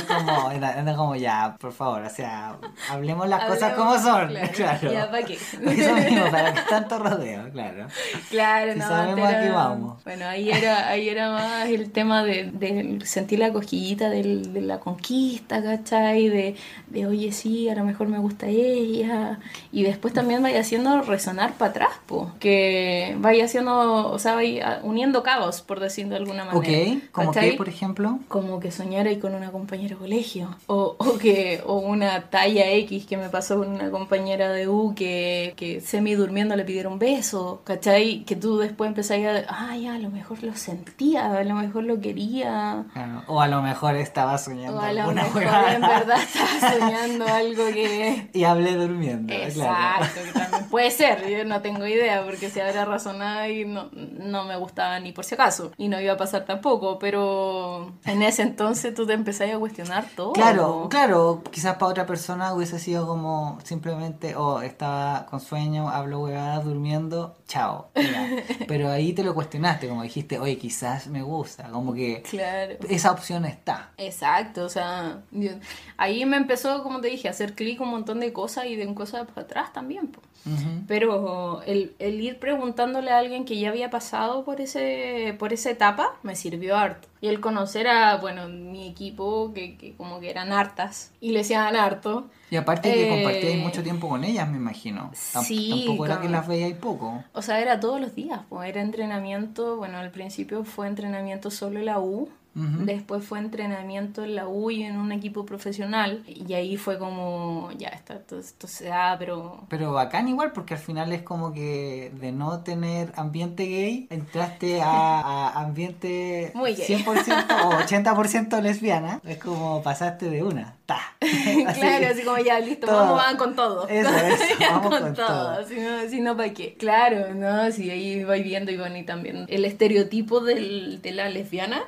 es como, ya, por favor, o sea, hablemos las cosas como son, claro, claro. ya, ¿pa' qué? Eso mismo, para que tanto rodeo, claro. Claro, Si no, sabemos qué era- vamos. Bueno, ahí era, ahí era más el tema de, de sentir la cosquillita del- de la conquista, ¿cachai? De, de, oye, sí, a lo mejor me gusta ella. Y después también vaya haciendo resonar para atrás, po. Que vaya haciendo, o sea, vaya uniendo cabos, por decirlo de alguna manera. Ok, como que, por ejemplo, como que soñara con una compañera de colegio o, o que o una talla X que me pasó con una compañera de U que, que semi durmiendo le pidieron un beso, ¿cachai? Que tú después empezás a, ay, a lo mejor lo sentía, a lo mejor lo quería. claro, o a lo mejor estaba soñando O a lo mejor en verdad estaba soñando algo que... Y hablé durmiendo, claro. Exacto, que también puede ser, yo no tengo idea, porque si habrá razonado y no, no me gustaba ni por si acaso, y no iba a pasar tampoco, pero en ese entonces tú te empezás a cuestionar todo. Claro, claro, quizás para otra persona hubiese sido como simplemente, oh, estaba con sueño, hablo huevadas, durmiendo, chao. Pero ahí te lo cuestionaste, como dijiste, oye, quizás me gusta, como que Claro. esa opción está. Exacto, o sea, yo- ahí me empezó, como te dije, hacer clic un montón de cosas y de cosas para atrás también. po. Ujú. Pero el, el ir preguntándole a alguien que ya había pasado por ese por esa etapa me sirvió harto. Y el conocer a, bueno, mi equipo, que, que como que eran hartas, y le decían harto. Y aparte que Eh, compartíais mucho tiempo con ellas, me imagino. Tam- Sí, Tampoco era que las veíais poco. O sea, era todos los días, pues era entrenamiento, bueno, al principio fue entrenamiento solo en la U, Ujú. después fue entrenamiento en la U y en un equipo profesional, y ahí fue como, ya, esto, esto, esto se da, pero... Pero bacán igual, porque al final es como que de no tener ambiente gay, entraste a, a ambiente Muy gay. 100% o 80% lesbiana. Es como pasaste de una. Ta. Así. claro, así como ya, listo, todo. vamos, van con todo. Eso, eso, vamos con todo. Si no, si no, ¿para qué? Claro, ¿no? Si ahí vais viendo bueno, y también el estereotipo del, de la lesbiana.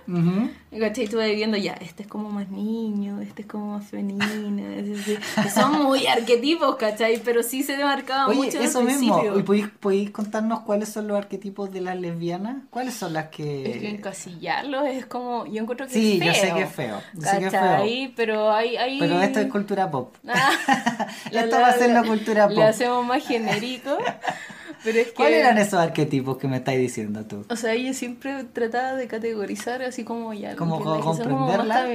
¿Cachai? Vas viendo ya, este es como más niño, este es como más femenina. que son muy arquetipos, ¿cachai? Pero sí se marcaba Oye, mucho en eso mismo. ¿Y podéis, podéis contarnos cuáles son los arquetipos de las lesbianas? ¿Cuáles son las Es que que.? encasillarlo es como. Yo encuentro que Sí, es yo feo. sé que es feo. Yo sé que es feo. Pero hay, hay... Pero esto es cultura pop. Ah, Esto va a ser la cultura pop. hacemos más genérico. Pero es que. ¿Cuáles eran esos arquetipos que me estáis diciendo tú? O sea, yo siempre trataba de categorizar así como ya. Como que las que más comprenderla. las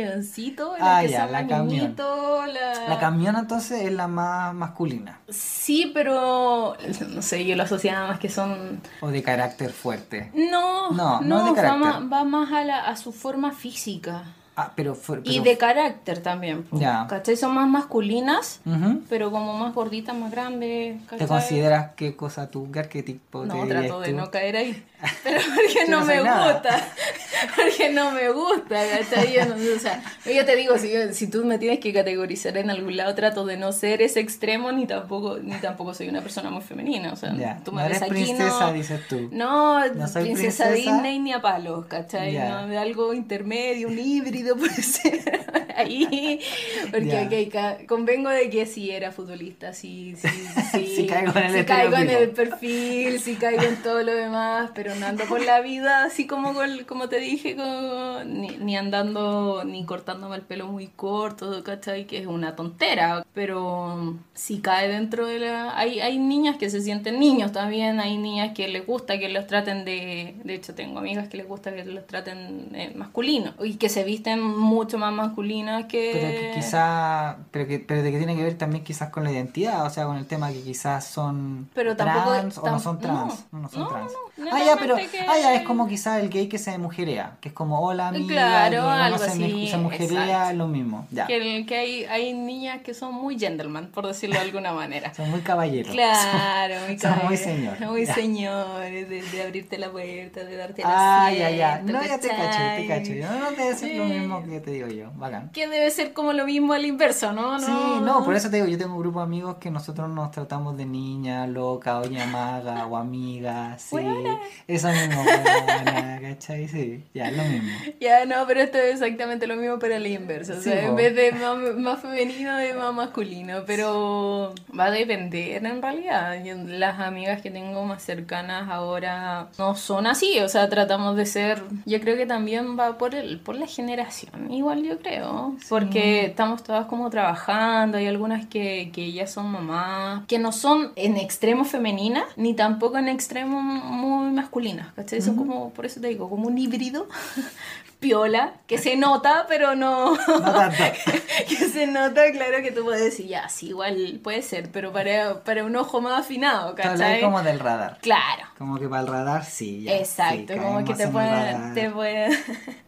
Ah, que ya, la camión. la... La camiona entonces es la más masculina Sí, pero no sé, yo lo asociaba más que son... o de carácter fuerte. No, No, no, no de va, carácter. más, va más a, la, a su forma física. Ah, pero, Y de carácter también. Ya. ¿Cachai? Son más masculinas, pero como más gorditas, más grandes. ¿Te consideras qué cosa tú, qué te No, trato de tú? no caer ahí. Pero porque no, no me nada. gusta. Porque no me gusta. Yo, no- o sea, yo te digo, si, si tú me tienes que categorizar en algún lado, trato de no ser ese extremo, ni tampoco, ni tampoco soy una persona muy femenina. O sea, Ya, tú no me eres ves aquí, princesa, no. dices tú. No, No soy princesa, princesa. Disney ni a palos, ¿cachai? Ya. No, algo intermedio, un híbrido puede ser ahí. Porque Ya. ok, ca- convengo de que sí era futbolista, sí, sí, sí. Sí caigo en el sí caigo en el perfil, sí caigo en todo lo demás, pero no ando por la vida así como con- como te dije, con- ni, ni andando, ni cortándome el pelo muy corto, ¿cachai? Que es una tontera, pero sí cae dentro de la... Hay, hay niñas que se sienten niños también, hay niñas que les gusta que los traten de... De hecho, tengo amigas que les gusta que los traten eh, masculinos y que se visten mucho más masculinas que... Pero que quizá, pero que, pero de que tiene que ver también quizás con la identidad, o sea, con el tema que quizás son Pero tampoco- trans o no son trans. No, no son no, trans. no, ah, ya, pero que- ah, ya, es como quizás el gay que se mujerea, que es como hola amiga, Claro, y uno algo se, así, se mujerea, exacto. lo mismo. Ya. Que, que hay, hay niñas que son muy gentleman, por decirlo de alguna manera. Son muy caballeros. Claro, muy, Son muy señor. Muy Ya. señores, de, de abrirte la puerta, de darte el Ah, ya, ya. No, ya te cacho, te cacho. Yo no te voy a decir lo Sí. mismo que te digo yo. Bacán. Que debe ser como lo mismo al inverso, ¿no? Sí, no, por eso te digo, yo tengo un grupo de amigos que nosotros nos tratamos de niña, loca, o maga o amiga, sí. Buena. Eso mismo, buena, ¿cachai? Sí, ya, lo mismo. Ya, no, pero esto es exactamente lo mismo, pero al inverso. O Sí, sea, en vez de más, más femenino, de más masculino. Pero va a depender en realidad. Yo- Las amigas que tengo más cercanas ahora no son así. O sea, tratamos de ser. Yo creo que también va por el por la generación. Igual yo creo. Porque estamos todas como trabajando. Hay algunas que, que ya son mamás. Que no son en extremo femeninas, ni tampoco en extremo muy masculinas. ¿Cachai? Son como, por eso te digo, como un híbrido. Piola, que se nota, pero no. No tanto. que se nota, claro que tú puedes decir, ya, sí, igual puede ser, pero para, para un ojo más afinado, ¿cachai? como del radar. Claro. Como que para el radar, sí, ya. Exacto, sí, como que te pueden, te pueden,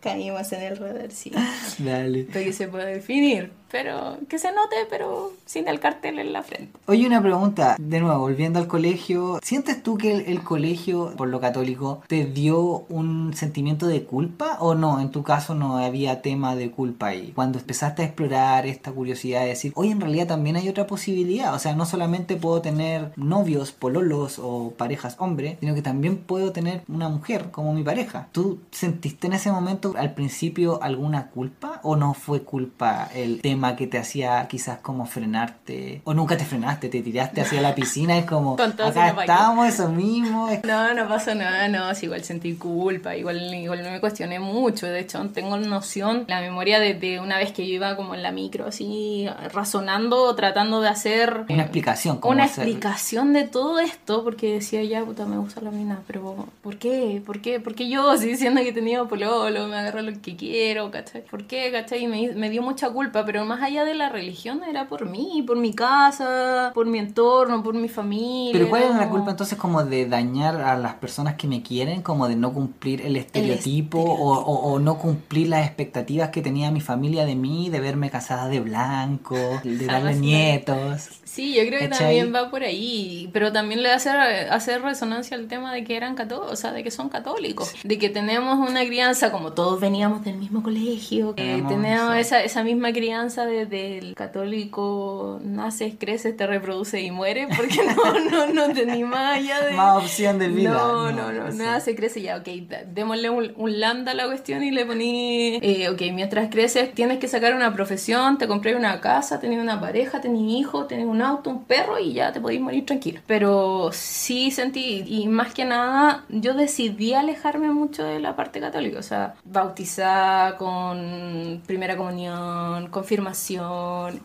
caímos en el radar, sí, Dale. para que se pueda definir, pero que se note, pero sin el cartel en la frente. Oye, una pregunta, de nuevo, volviendo al colegio, ¿sientes tú que el, el colegio, por lo católico, te dio un sentimiento de culpa o no? En tu caso no había tema de culpa ahí. Cuando empezaste a explorar esta curiosidad de decir, oye, en realidad también hay otra posibilidad, o sea, no solamente puedo tener novios, pololos o parejas hombres, sino que también puedo tener una mujer como mi pareja. ¿Tú sentiste en ese momento al principio alguna culpa o no fue culpa el tema que te hacía quizás como frenarte? ¿O nunca te frenaste? ¿Te tiraste hacia la piscina? Es como, acá estamos, eso mismo. No, no pasa nada, no, es igual sentí culpa, igual, igual me cuestioné mucho, de hecho tengo noción, la memoria de, de una vez que yo iba como en la micro, así razonando, tratando de hacer Una eh, explicación. como una hacer- explicación de todo esto, porque decía, ya, puta, me gusta la mina, pero ¿por qué? ¿Por qué? ¿Por qué yo, así diciendo que tenía pololo, me agarro lo que quiero, ¿cachai? ¿Por qué, cachai? Y me, me dio mucha culpa, pero más allá de la religión era por mí, por mi casa, por mi entorno, por mi familia. Pero ¿cuál era la culpa entonces como de dañar a las personas que me quieren, como de no cumplir el estereotipo, O, o- o no cumplir las expectativas que tenía mi familia de mí, de verme casada de blanco, de darle nietos? Sí, yo creo que ¿Cachai? también va por ahí, pero también le hace hacer resonancia al tema de que eran católicos, o sea, de que son católicos, de que tenemos una crianza, como todos veníamos del mismo colegio, que Tenemos tenemos esa, esa misma crianza desde el católico, naces, creces, te reproduce y muere, porque no, no, no tenés más allá de... Más opción de vida. No, no, no, eso. nace, crece ya, ok, démosle un, un lambda a la cuestión y le poní, eh, ok, mientras creces tienes que sacar una profesión, te compré una casa, tenés una pareja, tenés hijos, tenés un auto, un perro y ya te podéis morir tranquilo. Pero sí sentí, y más que nada, yo decidí alejarme mucho de la parte católica, o sea, bautizar con primera comunión, confirmación,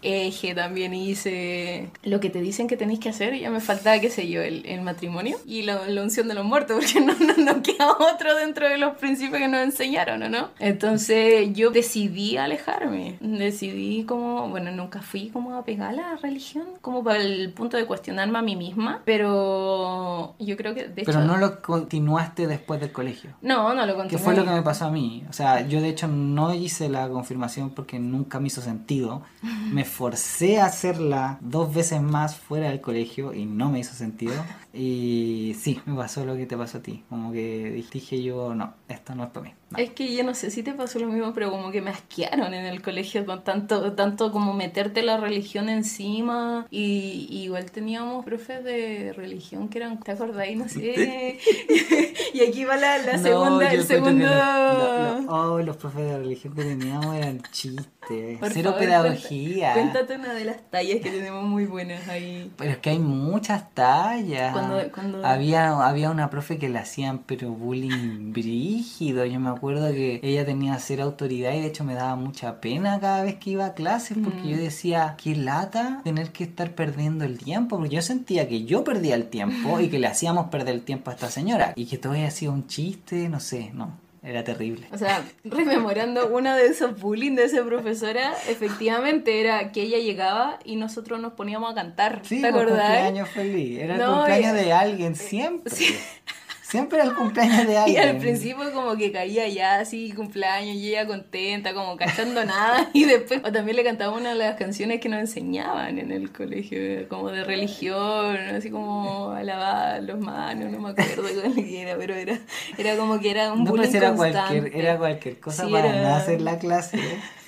eje también hice lo que te dicen que tenéis que hacer, y ya me faltaba, qué sé yo, el, el matrimonio y la, la unción de los muertos, porque no, no, no queda otro dentro de los principios que nos enseñaron, ¿o no? Entonces yo decidí alejarme, decidí como, bueno, nunca fui como a pegar a la religión, como para el punto de cuestionarme a mí misma, pero yo creo que de Pero hecho... no lo continuaste después del colegio. No, no lo Que continué. fue lo que me pasó a mí. O sea, yo de hecho no hice la confirmación porque nunca me hizo sentido. Me forcé a hacerla dos veces más fuera del colegio y no me hizo sentido. Y sí, me pasó lo que te pasó a ti. Como que dije yo, no, esto no es para mí. No. Es que yo no sé si te pasó lo mismo, pero como que me asquearon en el colegio con tanto, tanto como meterte la religión encima. Y, y igual teníamos profes de religión que eran, ¿te acordáis? No sé. y aquí va la, la No, segunda, el segundo. lo- lo- oh, los profes de religión que teníamos eran chistes. Por Cero favor, pedagogía. cuenta- Cuéntate una de las tallas que tenemos muy buenas ahí. Pero es que hay muchas tallas. Cuando- cuando- Había, había una profe que le hacían pero bullying brígido. Yo me acuerdo que ella tenía cero autoridad y de hecho me daba mucha pena cada vez que iba a clases porque Mm. yo decía, qué lata tener que estar perdiendo el tiempo. Porque yo sentía que yo perdía el tiempo y que le hacíamos perder el tiempo a esta señora. Y que todo había sido un chiste, no sé, no. era terrible. O sea, rememorando uno de esos bullying de esa profesora, efectivamente era que ella llegaba y nosotros nos poníamos a cantar. Sí, ¿Te por acordás? cumpleaños feliz. Era el No, cumpleaños y- de alguien, siempre. Siempre era el cumpleaños de Y alguien. al principio como que caía ya así, cumpleaños, y ella contenta, como cantando nada. Y después o también le cantaba una de las canciones que nos enseñaban en el colegio, como de religión, así como alabar los manos, no me acuerdo cuál era, pero era, era como que era un No, bullying pues era constante. cualquier, era cualquier cosa Sí, para era- no hacer la clase.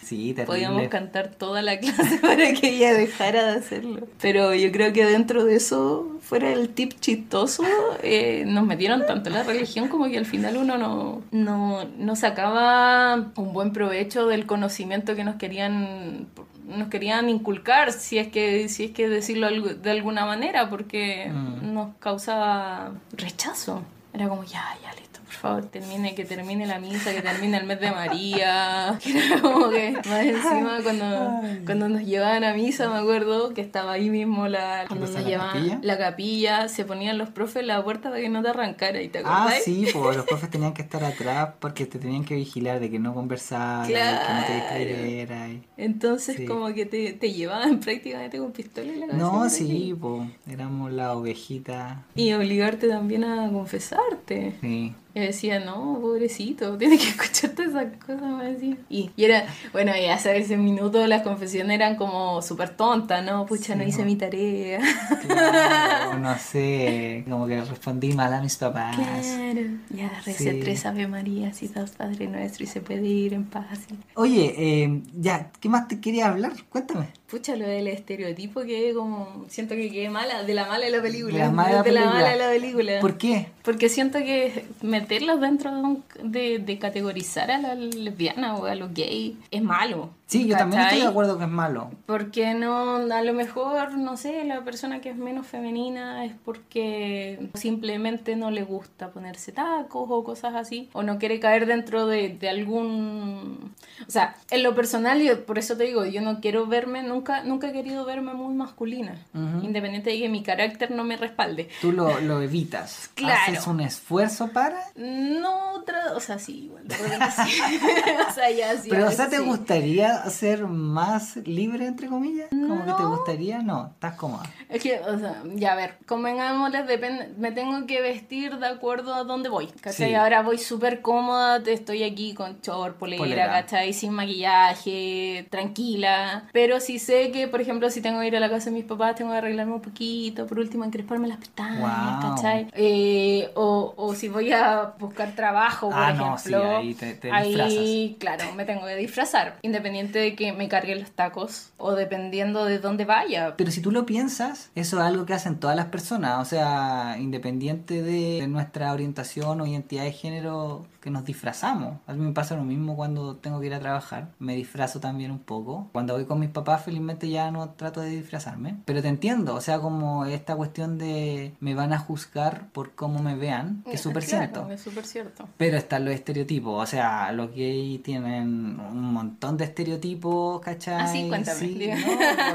Sí, terrible. Podíamos cantar toda la clase para que ella dejara de hacerlo. Pero yo creo que dentro de eso, fuera el tip chistoso, eh, nos metieron tanto en la religión como que al final uno no, no, no sacaba un buen provecho del conocimiento que nos querían nos querían inculcar si es que si es que decirlo de alguna manera porque Mm. nos causaba rechazo era como ya ya favor termine que termine la misa que termine el mes de María que era como que más encima cuando, cuando nos llevaban a misa me acuerdo que estaba ahí mismo la cuando nos la llevaban capilla? la capilla se ponían los profes en la puerta para que no te arrancara y te Ah, acordás sí, pues los profes tenían que estar atrás porque te tenían que vigilar de que no conversaras, que no te Claro. distrayeras. y- entonces Sí. como que te, te llevaban prácticamente con pistola en la cabeza No, ¿no? sí, pues éramos la ovejita. y obligarte también a confesarte Sí. Yo decía, no, pobrecito, tiene que escuchar todas esas cosas, me decía. Y, y era, bueno, ya sabes, ese minuto las confesiones eran como súper tontas, ¿no? Pucha, no hice ¿no? mi tarea. Claro, no sé, como que respondí mal a mis papás. Claro. Ya recé Sí. tres Ave María y dos Padre Nuestro y se puede ir en paz. y- Oye, eh, ya, ¿qué más te quería hablar? Cuéntame. Pucha, lo del estereotipo que como, siento que quedé mala, de la mala de la película. De la mala de la película. mala de la película. ¿Por qué? Porque siento que meterlos dentro de, un- de, de categorizar a la lesbiana o a los gay es malo. Sí, yo también estoy de acuerdo que es malo. Porque no, a lo mejor, no sé, la persona que es menos femenina es porque simplemente no le gusta ponerse tacos o cosas así, o no quiere caer dentro de, de algún... O sea, en lo personal, yo por eso te digo, yo no quiero verme, nunca, nunca he querido verme muy masculina, Ujú. independiente de que mi carácter no me respalde. Tú lo, lo evitas. Claro. ¿Haces un esfuerzo para? No, otra, o sea, sí, igual, o sea, ya sí. Pero, o sea, ¿te sí. gustaría ser más libre, entre comillas? ¿Como que te No. gustaría? No, estás cómoda. Es que, o sea, ya a ver, convengámosles, depende, me tengo que vestir de acuerdo a dónde voy, ¿cachai? Sí. Ahora voy súper cómoda, te- estoy aquí con short, polera, Polera. ¿cachai? Sin maquillaje, tranquila. Pero si sé que, por ejemplo, si tengo que ir a la casa de mis papás, tengo que arreglarme un poquito, por último, encresparme las pestañas, Wow. ¿cachai? Eh, o, o si voy a buscar trabajo, por Ah, no, sí, ejemplo. ahí te- te ahí, claro, me tengo que disfrazar, independiente de que me carguen los tacos o dependiendo de dónde vaya. Pero si tú lo piensas, eso es algo que hacen todas las personas, o sea, independiente de, de nuestra orientación o identidad de género, que nos disfrazamos. A mí me pasa lo mismo cuando tengo que ir a trabajar, me disfrazo también un poco. Cuando voy con mis papás, felizmente ya no trato de disfrazarme. Pero te entiendo, o sea, como esta cuestión de me van a juzgar por cómo me vean, que es súper cierto. Es súper cierto. Pero están los estereotipos, o sea, los gays tienen un montón de estereotipos, ¿cachai? Ah, sí, cuéntame, Sí, no,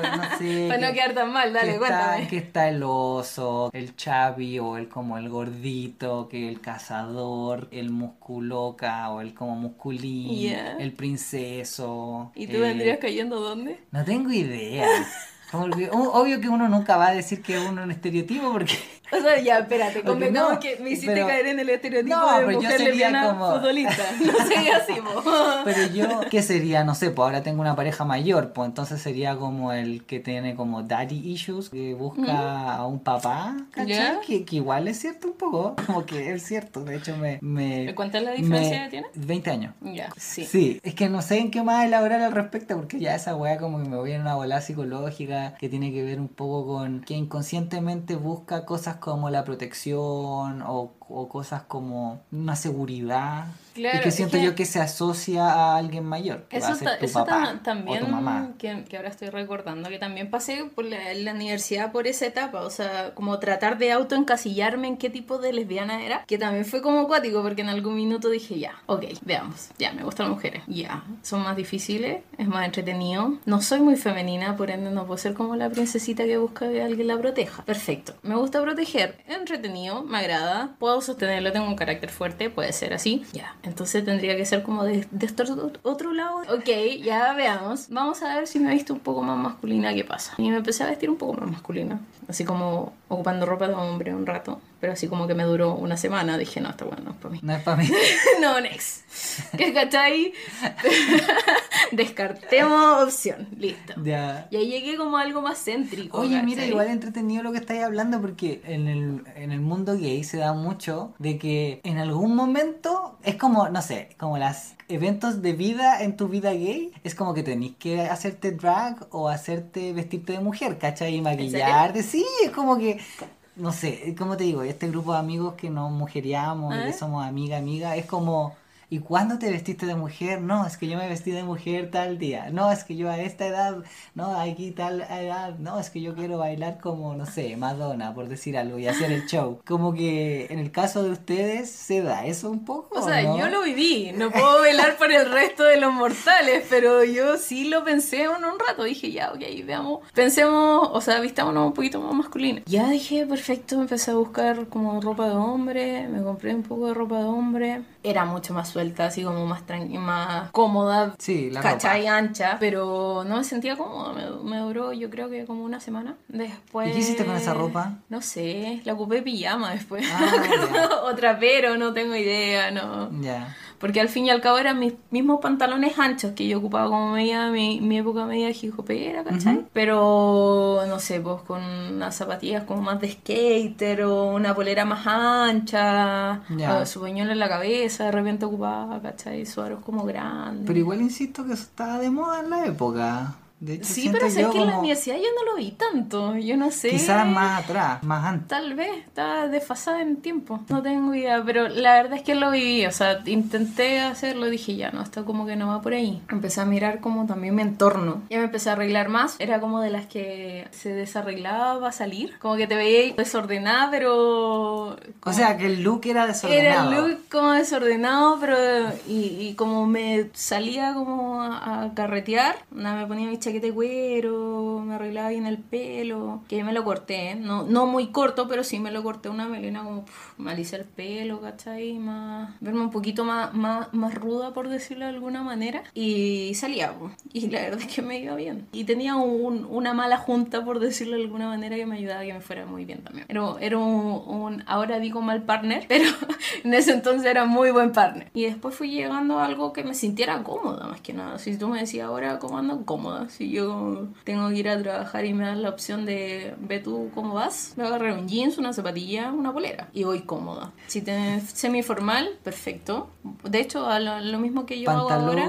pues, no sé. Para no que- quedar tan mal, dale, que cuéntame. Está, que está el oso, el chavi o el como el gordito, que el cazador, el musculoca o el como musculín, Yeah. el princeso. ¿Y tú eh, vendrías cayendo dónde? No tengo idea. Obvio que uno nunca va a decir que uno es un estereotipo porque O sea, ya, espérate, no, que me hiciste pero- caer en el estereotipo No, de mujer sería lesbiana como- futbolista. No sería así. Pero yo, ¿qué sería? No sé, pues ahora tengo una pareja mayor, pues entonces sería como el que tiene como daddy issues, que busca a un papá, ¿cachai? Que, que igual es cierto un poco, como que es cierto, de hecho me... me ¿Cuánta es la diferencia que tiene? 20 años. Ya, sí. Sí, es que no sé en qué más elaborar al respecto, porque ya esa weá como que me voy en una bola psicológica que tiene que ver un poco con que inconscientemente busca cosas como la protección o, o cosas como una seguridad. Claro, y que es siento que- yo que se asocia a alguien mayor. Que va Eso, a ser tu eso papá ta- también, o tu mamá. que, que ahora estoy recordando, que también pasé por la, la universidad por esa etapa, o sea, como tratar de autoencasillarme en qué tipo de lesbiana era, que también fue como acuático, porque en algún minuto dije, ya, ok, veamos, ya, me gustan las mujeres, ya, son más difíciles, es más entretenido, no soy muy femenina, por ende no puedo ser como la princesita que busca que alguien la proteja, perfecto, me gusta proteger, entretenido, me agrada, puedo sostenerlo, tengo un carácter fuerte, puede ser así. Ya, entonces tendría que ser como de, de otro lado. Ok, ya veamos. Vamos a ver si me he visto un poco más masculina, ¿qué pasa? Y me empecé a vestir un poco más masculina, así como ocupando ropa de hombre un rato, pero así como que me duró una semana, dije, no, está bueno, no es para mí. No es para mí. no, next. ¿Qué cachai? Descartemos opción, listo. Ya. Y ahí llegué como a algo más céntrico. Oye, mira, igual entretenido lo que estáis hablando porque en el, en el mundo gay se da mucho de que en algún momento es como, no sé, como las eventos de vida en tu vida gay, es como que tenés que hacerte drag o hacerte vestirte de mujer, ¿cachai? Y maquillarte, sí, es como que... No sé, como te digo, este grupo de amigos que nos mujeriamos y ¿Ah? que somos amiga, amiga, es como, ¿y cuándo te vestiste de mujer? No, es que yo me vestí de mujer tal día. No, es que yo a esta edad, no, aquí tal edad. No, es que yo quiero bailar como, no sé, Madonna, por decir algo, y hacer el show. Como que en el caso de ustedes se da eso un poco. O sea, no? yo lo viví, no puedo velar por el resto de los mortales, pero yo sí lo pensé en un rato. Dije, ya, ok, veamos, pensemos, o sea, vistámonos un poquito más masculina. Ya dije, perfecto, empecé a buscar como ropa de hombre, me compré un poco de ropa de hombre. Era mucho más suelta, así como más tranqui, más cómoda, Sí, la cachai, ancha, pero no me sentía cómoda, me, me duró yo creo que como una semana. Después... ¿Y qué hiciste con esa ropa? No sé, la ocupé pijama después. Ah, pero, no tengo idea, no. Ya. Porque al fin y al cabo eran mis mismos pantalones anchos que yo ocupaba como media, mi, mi época media hip hopera, ¿cachai? Pero, no sé, pues con unas zapatillas como más de skater o una polera más ancha, o su pañuelo en la cabeza, de repente ocupaba, ¿cachai? Suaros como grandes. Pero igual insisto que eso estaba de moda en la época. De hecho, sí, pero sé que en la universidad yo no lo vi tanto, yo no sé. Quizás más atrás, más antes. Tal vez, estaba desfasada en tiempo. No tengo idea, pero la verdad es que lo viví. O sea, intenté hacerlo, dije ya, no, esto como que no va por ahí. Empecé a mirar como también mi entorno. Ya me empecé a arreglar más. Era como de las que se desarreglaba para salir. Como que te veía desordenada, pero. O sea, que el look era Era desordenado. el look como desordenado, pero. Y, y como me salía como a, a carretear, nada, me ponía mi chaqueta de cuero, me arreglaba bien el pelo, que me lo corté, ¿eh? no, no muy corto, pero sí me lo corté una melena como alisé el pelo, ¿cachai? Más, verme un poquito más, más, más ruda, por decirlo de alguna manera, y salía, y la verdad es que me iba bien. Y tenía un- una mala junta, por decirlo de alguna manera, que me ayudaba a que me fuera muy bien también. Era, era un, un- ahora digo mal partner, pero en ese entonces era muy buen partner. Y después fui llegando a algo que me sintiera cómoda, más que nada. Si tú me decías ahora cómo ando, cómoda. Si yo tengo que ir a trabajar y me das la opción de ve tú cómo vas, me agarré un jeans, una zapatilla, una polera y voy cómoda. Si te semiformal, perfecto. De hecho, lo, lo mismo que yo hago ahora.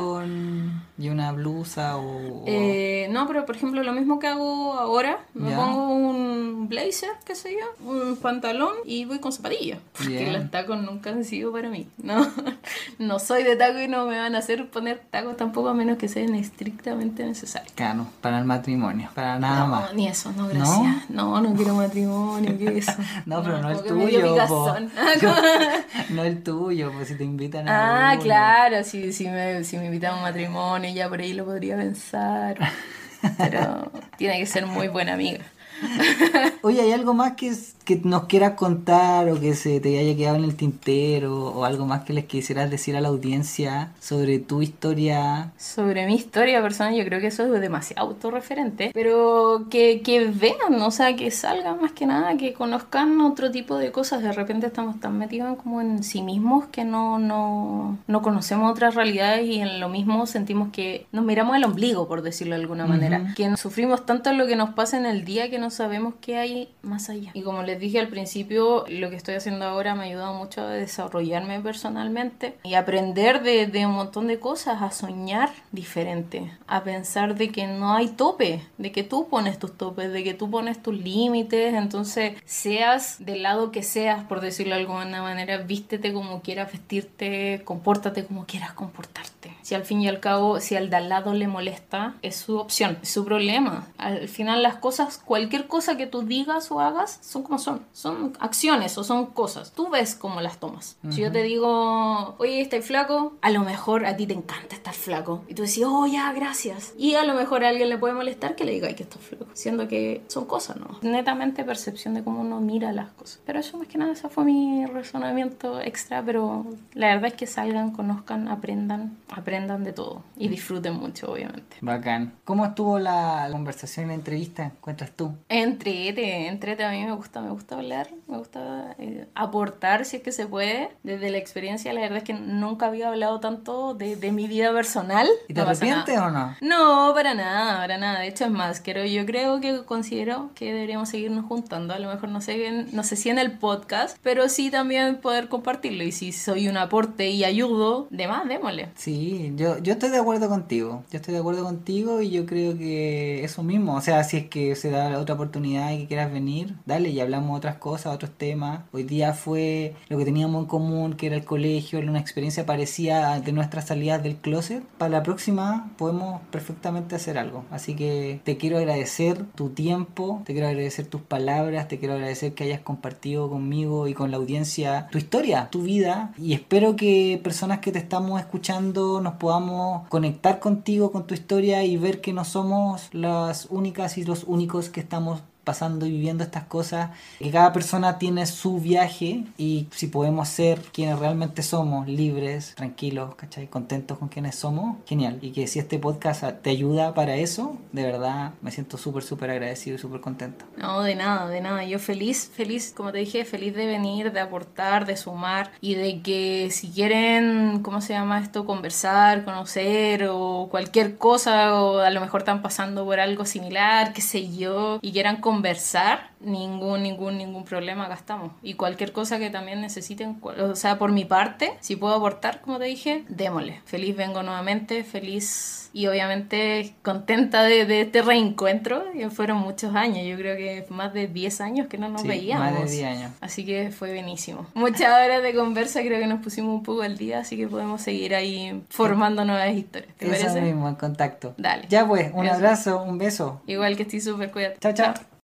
Y una blusa o... Eh, no, pero por ejemplo, lo mismo que hago ahora, me pongo un blazer, qué sé yo, un pantalón y voy con zapatillas. Porque Bien. los tacos nunca han sido para mí. No, no soy de taco y no me van a hacer poner tacos tampoco a menos que sean estrictamente necesarios. Claro, para el matrimonio, para nada no, más. ni eso, no, gracias. No, no, quiero matrimonio, ¿qué es eso? No, pero no, el me dio tuyo, no el tuyo, pues si te invitan a Ah, uno. claro, si, si, me, si me invitan a un matrimonio, ya por ahí lo podría pensar. Pero tiene que ser muy buena amiga. Oye, ¿hay algo más que, que nos quieras contar o que se te haya quedado en el tintero o algo más que les quisieras decir a la audiencia sobre tu historia? Sobre mi historia personal, yo creo que eso es demasiado autorreferente. Pero que, que vean, o sea, que salgan más que nada, que conozcan otro tipo de cosas. De repente estamos tan metidos como en sí mismos que no, no, no conocemos otras realidades y en lo mismo sentimos que nos miramos el ombligo, por decirlo de alguna manera. Que sufrimos tanto lo que nos pasa en el día que no sabemos qué hay más allá. Y como les dije al principio, lo que estoy haciendo ahora me ha ayudado mucho a desarrollarme personalmente y aprender de, de un montón de cosas, a soñar diferente, a pensar de que no hay tope, de que tú pones tus topes, de que tú pones tus límites, entonces seas del lado que seas, por decirlo de alguna manera, vístete como quieras vestirte, compórtate como quieras comportarte. Si al fin y al cabo, si al de al lado le molesta, es su opción, es su problema. Al final las cosas, cualquier cualquier cosa que tú digas o hagas son como son. Son acciones o son cosas. Tú ves cómo las tomas. Si yo te digo, oye, estás flaco, a lo mejor a ti te encanta estar flaco. Y tú decís, oh, ya, gracias. Y a lo mejor a alguien le puede molestar que le diga, ay, que estás flaco. Siendo que son cosas, ¿no? Netamente percepción de cómo uno mira las cosas. Pero eso más que nada, ese fue mi razonamiento extra. Pero la verdad es que salgan, conozcan, aprendan, aprendan de todo. Y disfruten mucho, obviamente. Bacán. ¿Cómo estuvo la conversación, la entrevista? Cuentas tú. Entrete, entrete, a mí me gusta, me gusta hablar, me gusta eh, aportar si es que se puede. Desde la experiencia, la verdad es que nunca había hablado tanto de, de mi vida personal. ¿Y te No arrepientes o no? No, para nada, para nada. De hecho, es más, creo, yo creo que considero que deberíamos seguirnos juntando. A lo mejor no sé no sé si en el podcast, pero sí también poder compartirlo. Y si soy un aporte y ayudo, de más, démosle. Sí, yo, yo estoy de acuerdo contigo. Yo estoy de acuerdo contigo y yo creo que eso mismo. O sea, si es que se da la otra oportunidad y que quieras venir, dale y hablamos otras cosas, otros temas. Hoy día fue lo que teníamos en común, que era el colegio, una experiencia parecida de nuestras salidas del closet. Para la próxima podemos perfectamente hacer algo. Así que te quiero agradecer tu tiempo, te quiero agradecer tus palabras, te quiero agradecer que hayas compartido conmigo y con la audiencia tu historia, tu vida. Y espero que personas que te estamos escuchando nos podamos conectar contigo, con tu historia y ver que no somos las únicas y los únicos que estamos pasando y viviendo estas cosas, que cada persona tiene su viaje y si podemos ser quienes realmente somos, libres, tranquilos, ¿cachai? Contentos con quienes somos, genial. Y que si este podcast te ayuda para eso, de verdad me siento súper, súper agradecido y súper contento. No, de nada, de nada. Yo feliz, feliz, como te dije, feliz de venir, de aportar, de sumar y de que si quieren, ¿cómo se llama esto? Conversar, conocer o cualquier cosa o a lo mejor están pasando por algo similar, qué sé yo, y quieran conversar, ningún, ningún, ningún problema acá estamos. Y cualquier cosa que también necesiten, o sea, por mi parte, si puedo aportar, como te dije, démosle. Feliz vengo nuevamente, feliz y obviamente contenta de, de este reencuentro. Fueron muchos años, yo creo que más de 10 años que no nos Sí, veíamos. más de 10 años. Así que fue buenísimo. Muchas horas de conversa, creo que nos pusimos un poco al día, así que podemos seguir ahí formando nuevas historias. ¿Te Eso parece? mismo, en contacto. Dale. Ya pues, un Eso. abrazo, un beso. Igual que estoy súper cuídate. Chao, chao.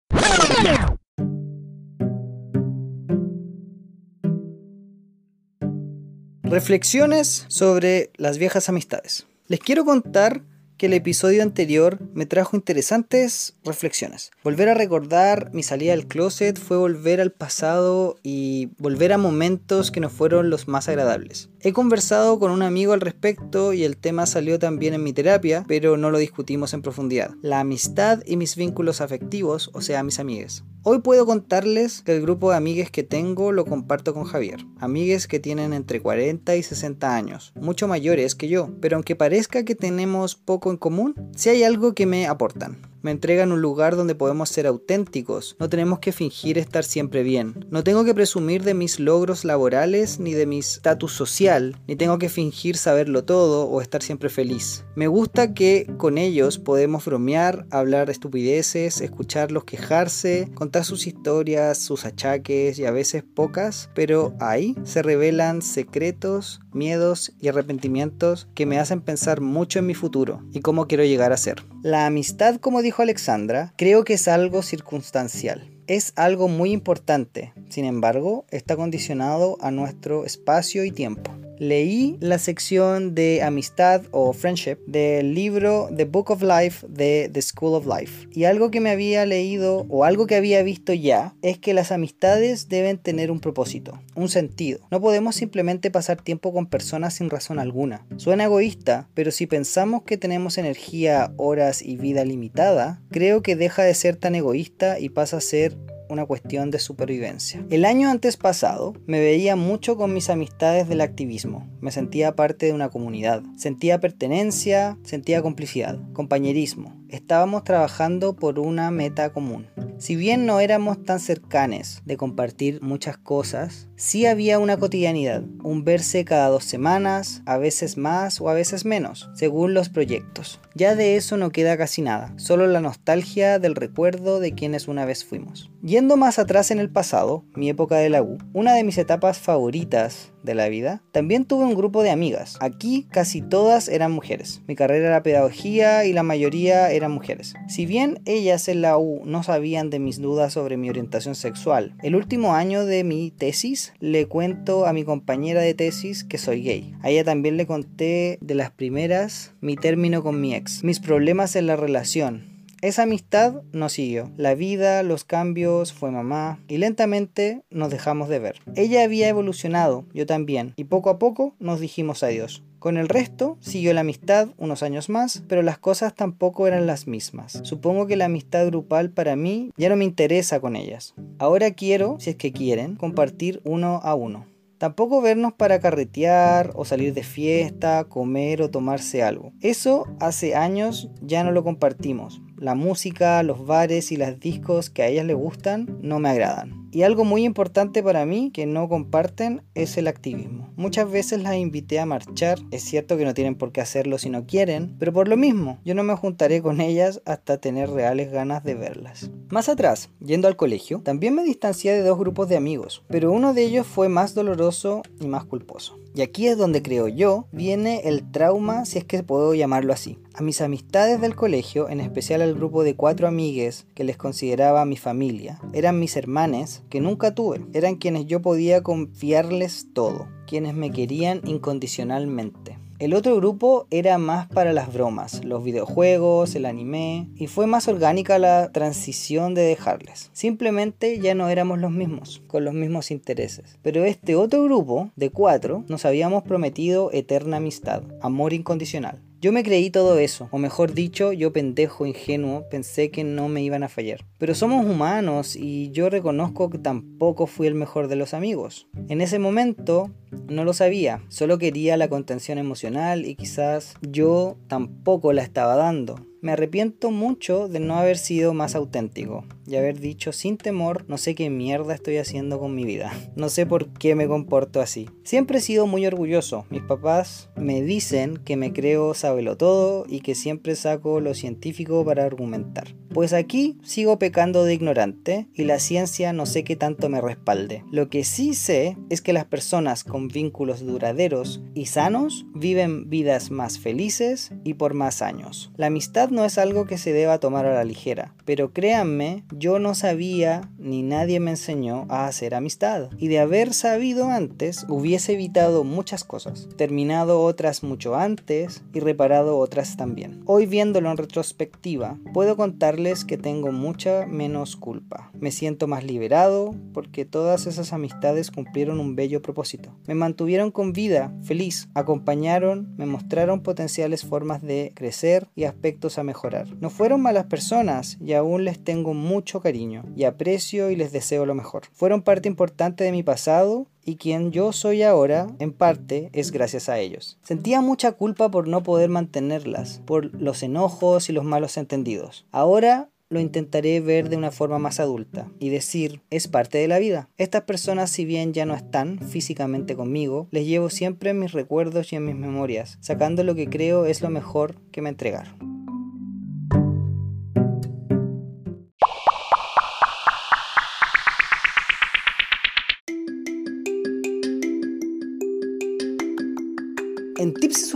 Reflexiones sobre las viejas amistades. Les quiero contar que el episodio anterior me trajo interesantes reflexiones. Volver a recordar mi salida del closet fue volver al pasado y volver a momentos que no fueron los más agradables. He conversado con un amigo al respecto y el tema salió también en mi terapia, pero no lo discutimos en profundidad. La amistad y mis vínculos afectivos, o sea, mis amigues. Hoy puedo contarles que el grupo de amigues que tengo lo comparto con Javier. Amigues que tienen entre 40 y 60 años, mucho mayores que yo, pero aunque parezca que tenemos poco en común, sí hay algo que me aportan. Me entregan un lugar donde podemos ser auténticos, no tenemos que fingir estar siempre bien. No tengo que presumir de mis logros laborales ni de mi estatus social, ni tengo que fingir saberlo todo o estar siempre feliz. Me gusta que con ellos podemos bromear, hablar estupideces, escucharlos quejarse, contar sus historias, sus achaques y a veces pocas, pero ahí se revelan secretos, miedos y arrepentimientos que me hacen pensar mucho en mi futuro y cómo quiero llegar a ser. La amistad, como dijo Alexandra, creo que es algo circunstancial. Es algo muy importante, sin embargo, está condicionado a nuestro espacio y tiempo. Leí la sección de amistad o friendship del libro The Book of Life de The School of Life. Y algo que me había leído o algo que había visto ya es que las amistades deben tener un propósito, un sentido. No podemos simplemente pasar tiempo con personas sin razón alguna. Suena egoísta, pero si pensamos que tenemos energía, horas y vida limitada, creo que deja de ser tan egoísta y pasa a ser una cuestión de supervivencia. El año antes pasado me veía mucho con mis amistades del activismo. Me sentía parte de una comunidad. Sentía pertenencia, sentía complicidad, compañerismo. Estábamos trabajando por una meta común. Si bien no éramos tan cercanes de compartir muchas cosas, sí había una cotidianidad, un verse cada dos semanas, a veces más o a veces menos, según los proyectos. Ya de eso no queda casi nada, solo la nostalgia del recuerdo de quienes una vez fuimos. Yendo más atrás en el pasado, mi época de la U, una de mis etapas favoritas de la vida, también tuve un grupo de amigas. Aquí casi todas eran mujeres. Mi carrera era pedagogía y la mayoría eran mujeres. Si bien ellas en la U no sabían de mis dudas sobre mi orientación sexual. El último año de mi tesis le cuento a mi compañera de tesis que soy gay. A ella también le conté de las primeras mi término con mi ex, mis problemas en la relación, esa amistad no siguió. La vida, los cambios, fue mamá y lentamente nos dejamos de ver. Ella había evolucionado, yo también, y poco a poco nos dijimos adiós. Con el resto siguió la amistad unos años más, pero las cosas tampoco eran las mismas. Supongo que la amistad grupal para mí ya no me interesa con ellas. Ahora quiero, si es que quieren, compartir uno a uno. Tampoco vernos para carretear o salir de fiesta, comer o tomarse algo. Eso hace años ya no lo compartimos. La música, los bares y las discos que a ellas les gustan no me agradan. Y algo muy importante para mí que no comparten es el activismo. Muchas veces las invité a marchar, es cierto que no tienen por qué hacerlo si no quieren, pero por lo mismo, yo no me juntaré con ellas hasta tener reales ganas de verlas. Más atrás, yendo al colegio, también me distancié de dos grupos de amigos, pero uno de ellos fue más doloroso y más culposo. Y aquí es donde creo yo viene el trauma, si es que puedo llamarlo así. A mis amistades del colegio, en especial al grupo de cuatro amigues que les consideraba mi familia, eran mis hermanes que nunca tuve, eran quienes yo podía confiarles todo, quienes me querían incondicionalmente. El otro grupo era más para las bromas, los videojuegos, el anime, y fue más orgánica la transición de dejarles. Simplemente ya no éramos los mismos, con los mismos intereses. Pero este otro grupo, de cuatro, nos habíamos prometido eterna amistad, amor incondicional. Yo me creí todo eso, o mejor dicho, yo pendejo ingenuo pensé que no me iban a fallar. Pero somos humanos y yo reconozco que tampoco fui el mejor de los amigos. En ese momento no lo sabía, solo quería la contención emocional y quizás yo tampoco la estaba dando. Me arrepiento mucho de no haber sido más auténtico y haber dicho sin temor no sé qué mierda estoy haciendo con mi vida. No sé por qué me comporto así. Siempre he sido muy orgulloso. Mis papás me dicen que me creo sabelo todo y que siempre saco lo científico para argumentar. Pues aquí sigo pecando de ignorante y la ciencia no sé qué tanto me respalde. Lo que sí sé es que las personas con vínculos duraderos y sanos viven vidas más felices y por más años. La amistad no es algo que se deba tomar a la ligera, pero créanme, yo no sabía ni nadie me enseñó a hacer amistad. Y de haber sabido antes, hubiese evitado muchas cosas, terminado otras mucho antes y reparado otras también. Hoy viéndolo en retrospectiva, puedo contarles que tengo mucha menos culpa. Me siento más liberado porque todas esas amistades cumplieron un bello propósito. Me mantuvieron con vida, feliz, acompañaron, me mostraron potenciales formas de crecer y aspectos a mejorar. No fueron malas personas y aún les tengo mucho cariño y aprecio y les deseo lo mejor. Fueron parte importante de mi pasado y quien yo soy ahora, en parte, es gracias a ellos. Sentía mucha culpa por no poder mantenerlas, por los enojos y los malos entendidos. Ahora lo intentaré ver de una forma más adulta y decir, es parte de la vida. Estas personas, si bien ya no están físicamente conmigo, les llevo siempre en mis recuerdos y en mis memorias, sacando lo que creo es lo mejor que me entregaron.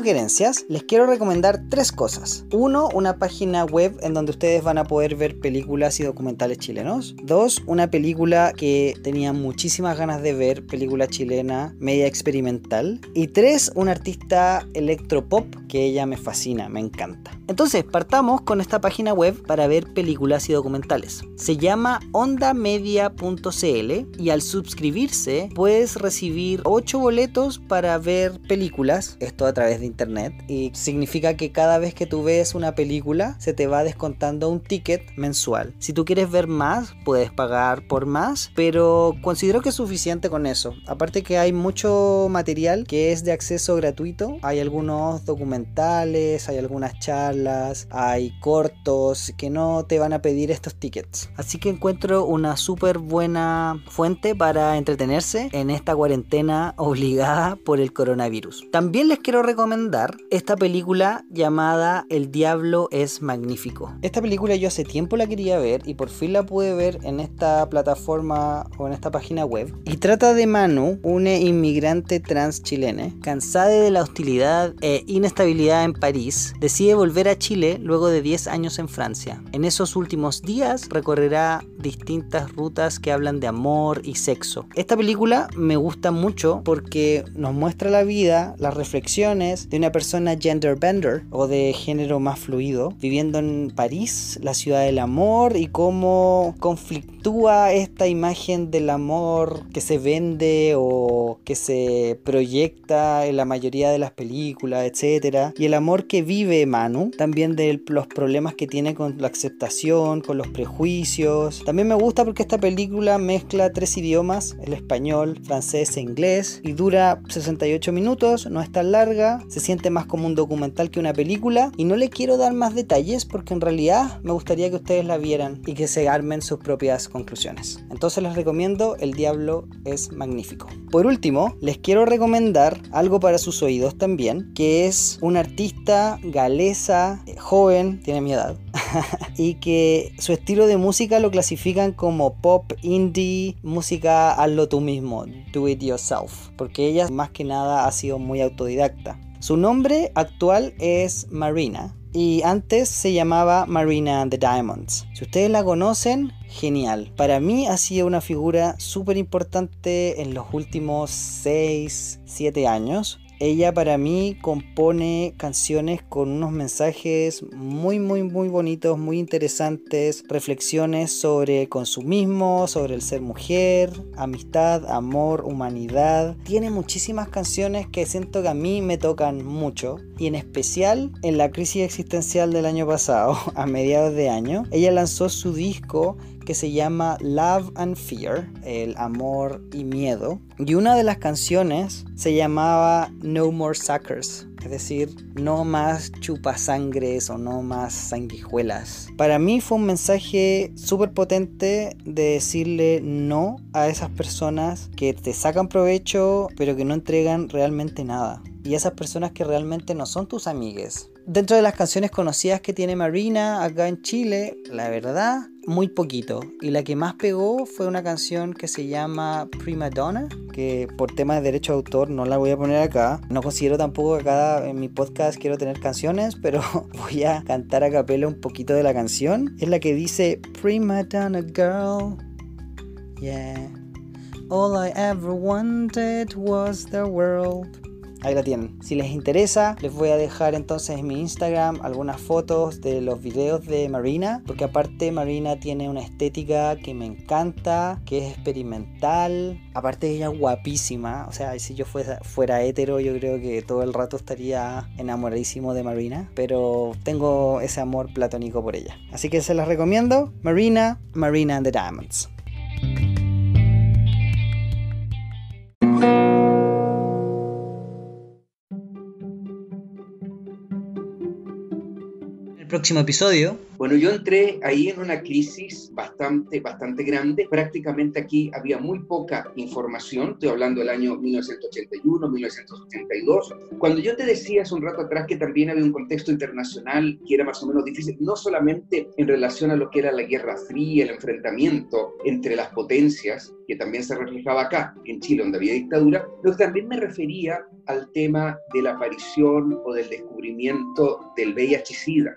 Les quiero recomendar tres cosas. Uno, una página web en donde ustedes van a poder ver películas y documentales chilenos. Dos, una película que tenía muchísimas ganas de ver, película chilena media experimental. Y tres, un artista electropop que ella me fascina, me encanta. Entonces, partamos con esta página web para ver películas y documentales. Se llama ondamedia.cl y al suscribirse puedes recibir 8 boletos para ver películas esto a través de y significa que cada vez que tú ves una película se te va descontando un ticket mensual. Si tú quieres ver más, puedes pagar por más, pero considero que es suficiente con eso. Aparte que hay mucho material que es de acceso gratuito, hay algunos documentales, hay algunas charlas, hay cortos que no te van a pedir estos tickets. Así que encuentro una súper buena fuente para entretenerse en esta cuarentena obligada por el coronavirus. También les quiero recomendar esta película llamada El Diablo es Magnífico. Esta película yo hace tiempo la quería ver y por fin la pude ver en esta plataforma o en esta página web. Y trata de Manu, una inmigrante trans chilena, cansada de la hostilidad e inestabilidad en París, decide volver a Chile luego de 10 años en Francia. En esos últimos días recorrerá distintas rutas que hablan de amor y sexo. Esta película me gusta mucho porque nos muestra la vida, las reflexiones de una persona gender bender o de género más fluido, viviendo en París, la ciudad del amor y cómo conflictúa esta imagen del amor que se vende o que se proyecta en la mayoría de las películas, etcétera, y el amor que vive Manu, también de los problemas que tiene con la aceptación, con los prejuicios. También me gusta porque esta película mezcla tres idiomas, el español, francés e inglés, y dura 68 minutos, no es tan larga, se siente más como un documental que una película, y no le quiero dar más detalles porque en realidad me gustaría que ustedes la vieran y que se armen sus propias conclusiones. Entonces les recomiendo El Diablo es magnífico. Por último, les quiero recomendar algo para sus oídos también, que es una artista galesa, eh, joven, tiene mi edad, y que su estilo de música lo clasifican como pop, indie, música hazlo tú mismo, do it yourself, porque ella más que nada ha sido muy autodidacta. Su nombre actual es Marina y antes se llamaba Marina the Diamonds. Si ustedes la conocen, genial. Para mí ha sido una figura súper importante en los últimos 6, 7 años ella para mí compone canciones con unos mensajes muy muy muy bonitos, muy interesantes, reflexiones sobre consumismo, sobre el ser mujer, amistad, amor, humanidad. Tiene muchísimas canciones que siento que a mí me tocan mucho y en especial en la crisis existencial del año pasado, a mediados de año, ella lanzó su disco que se llama Love and Fear, el amor y miedo. Y una de las canciones se llamaba No More Suckers, es decir, no más chupasangres o no más sanguijuelas. Para mí fue un mensaje súper potente de decirle no a esas personas que te sacan provecho pero que no entregan realmente nada. Y esas personas que realmente no son tus amigues. Dentro de las canciones conocidas que tiene Marina acá en Chile, la verdad, muy poquito. Y la que más pegó fue una canción que se llama Prima Donna, que por temas de derecho de autor no la voy a poner acá. No considero tampoco que acá en mi podcast quiero tener canciones, pero voy a cantar a capela un poquito de la canción. Es la que dice Prima Donna Girl. Yeah. All I ever wanted was the world. Ahí la tienen. Si les interesa, les voy a dejar entonces en mi Instagram algunas fotos de los videos de Marina, porque aparte Marina tiene una estética que me encanta, que es experimental. Aparte ella es guapísima, o sea, si yo fuera, fuera hetero, yo creo que todo el rato estaría enamoradísimo de Marina, pero tengo ese amor platónico por ella. Así que se las recomiendo. Marina, Marina and the Diamonds. Próximo episodio. Bueno, yo entré ahí en una crisis bastante, bastante grande. Prácticamente aquí había muy poca información. Estoy hablando del año 1981, 1982. Cuando yo te decía hace un rato atrás que también había un contexto internacional que era más o menos difícil, no solamente en relación a lo que era la Guerra Fría, el enfrentamiento entre las potencias, que también se reflejaba acá, en Chile, donde había dictadura, pero también me refería al tema de la aparición o del descubrimiento del VIH-Sida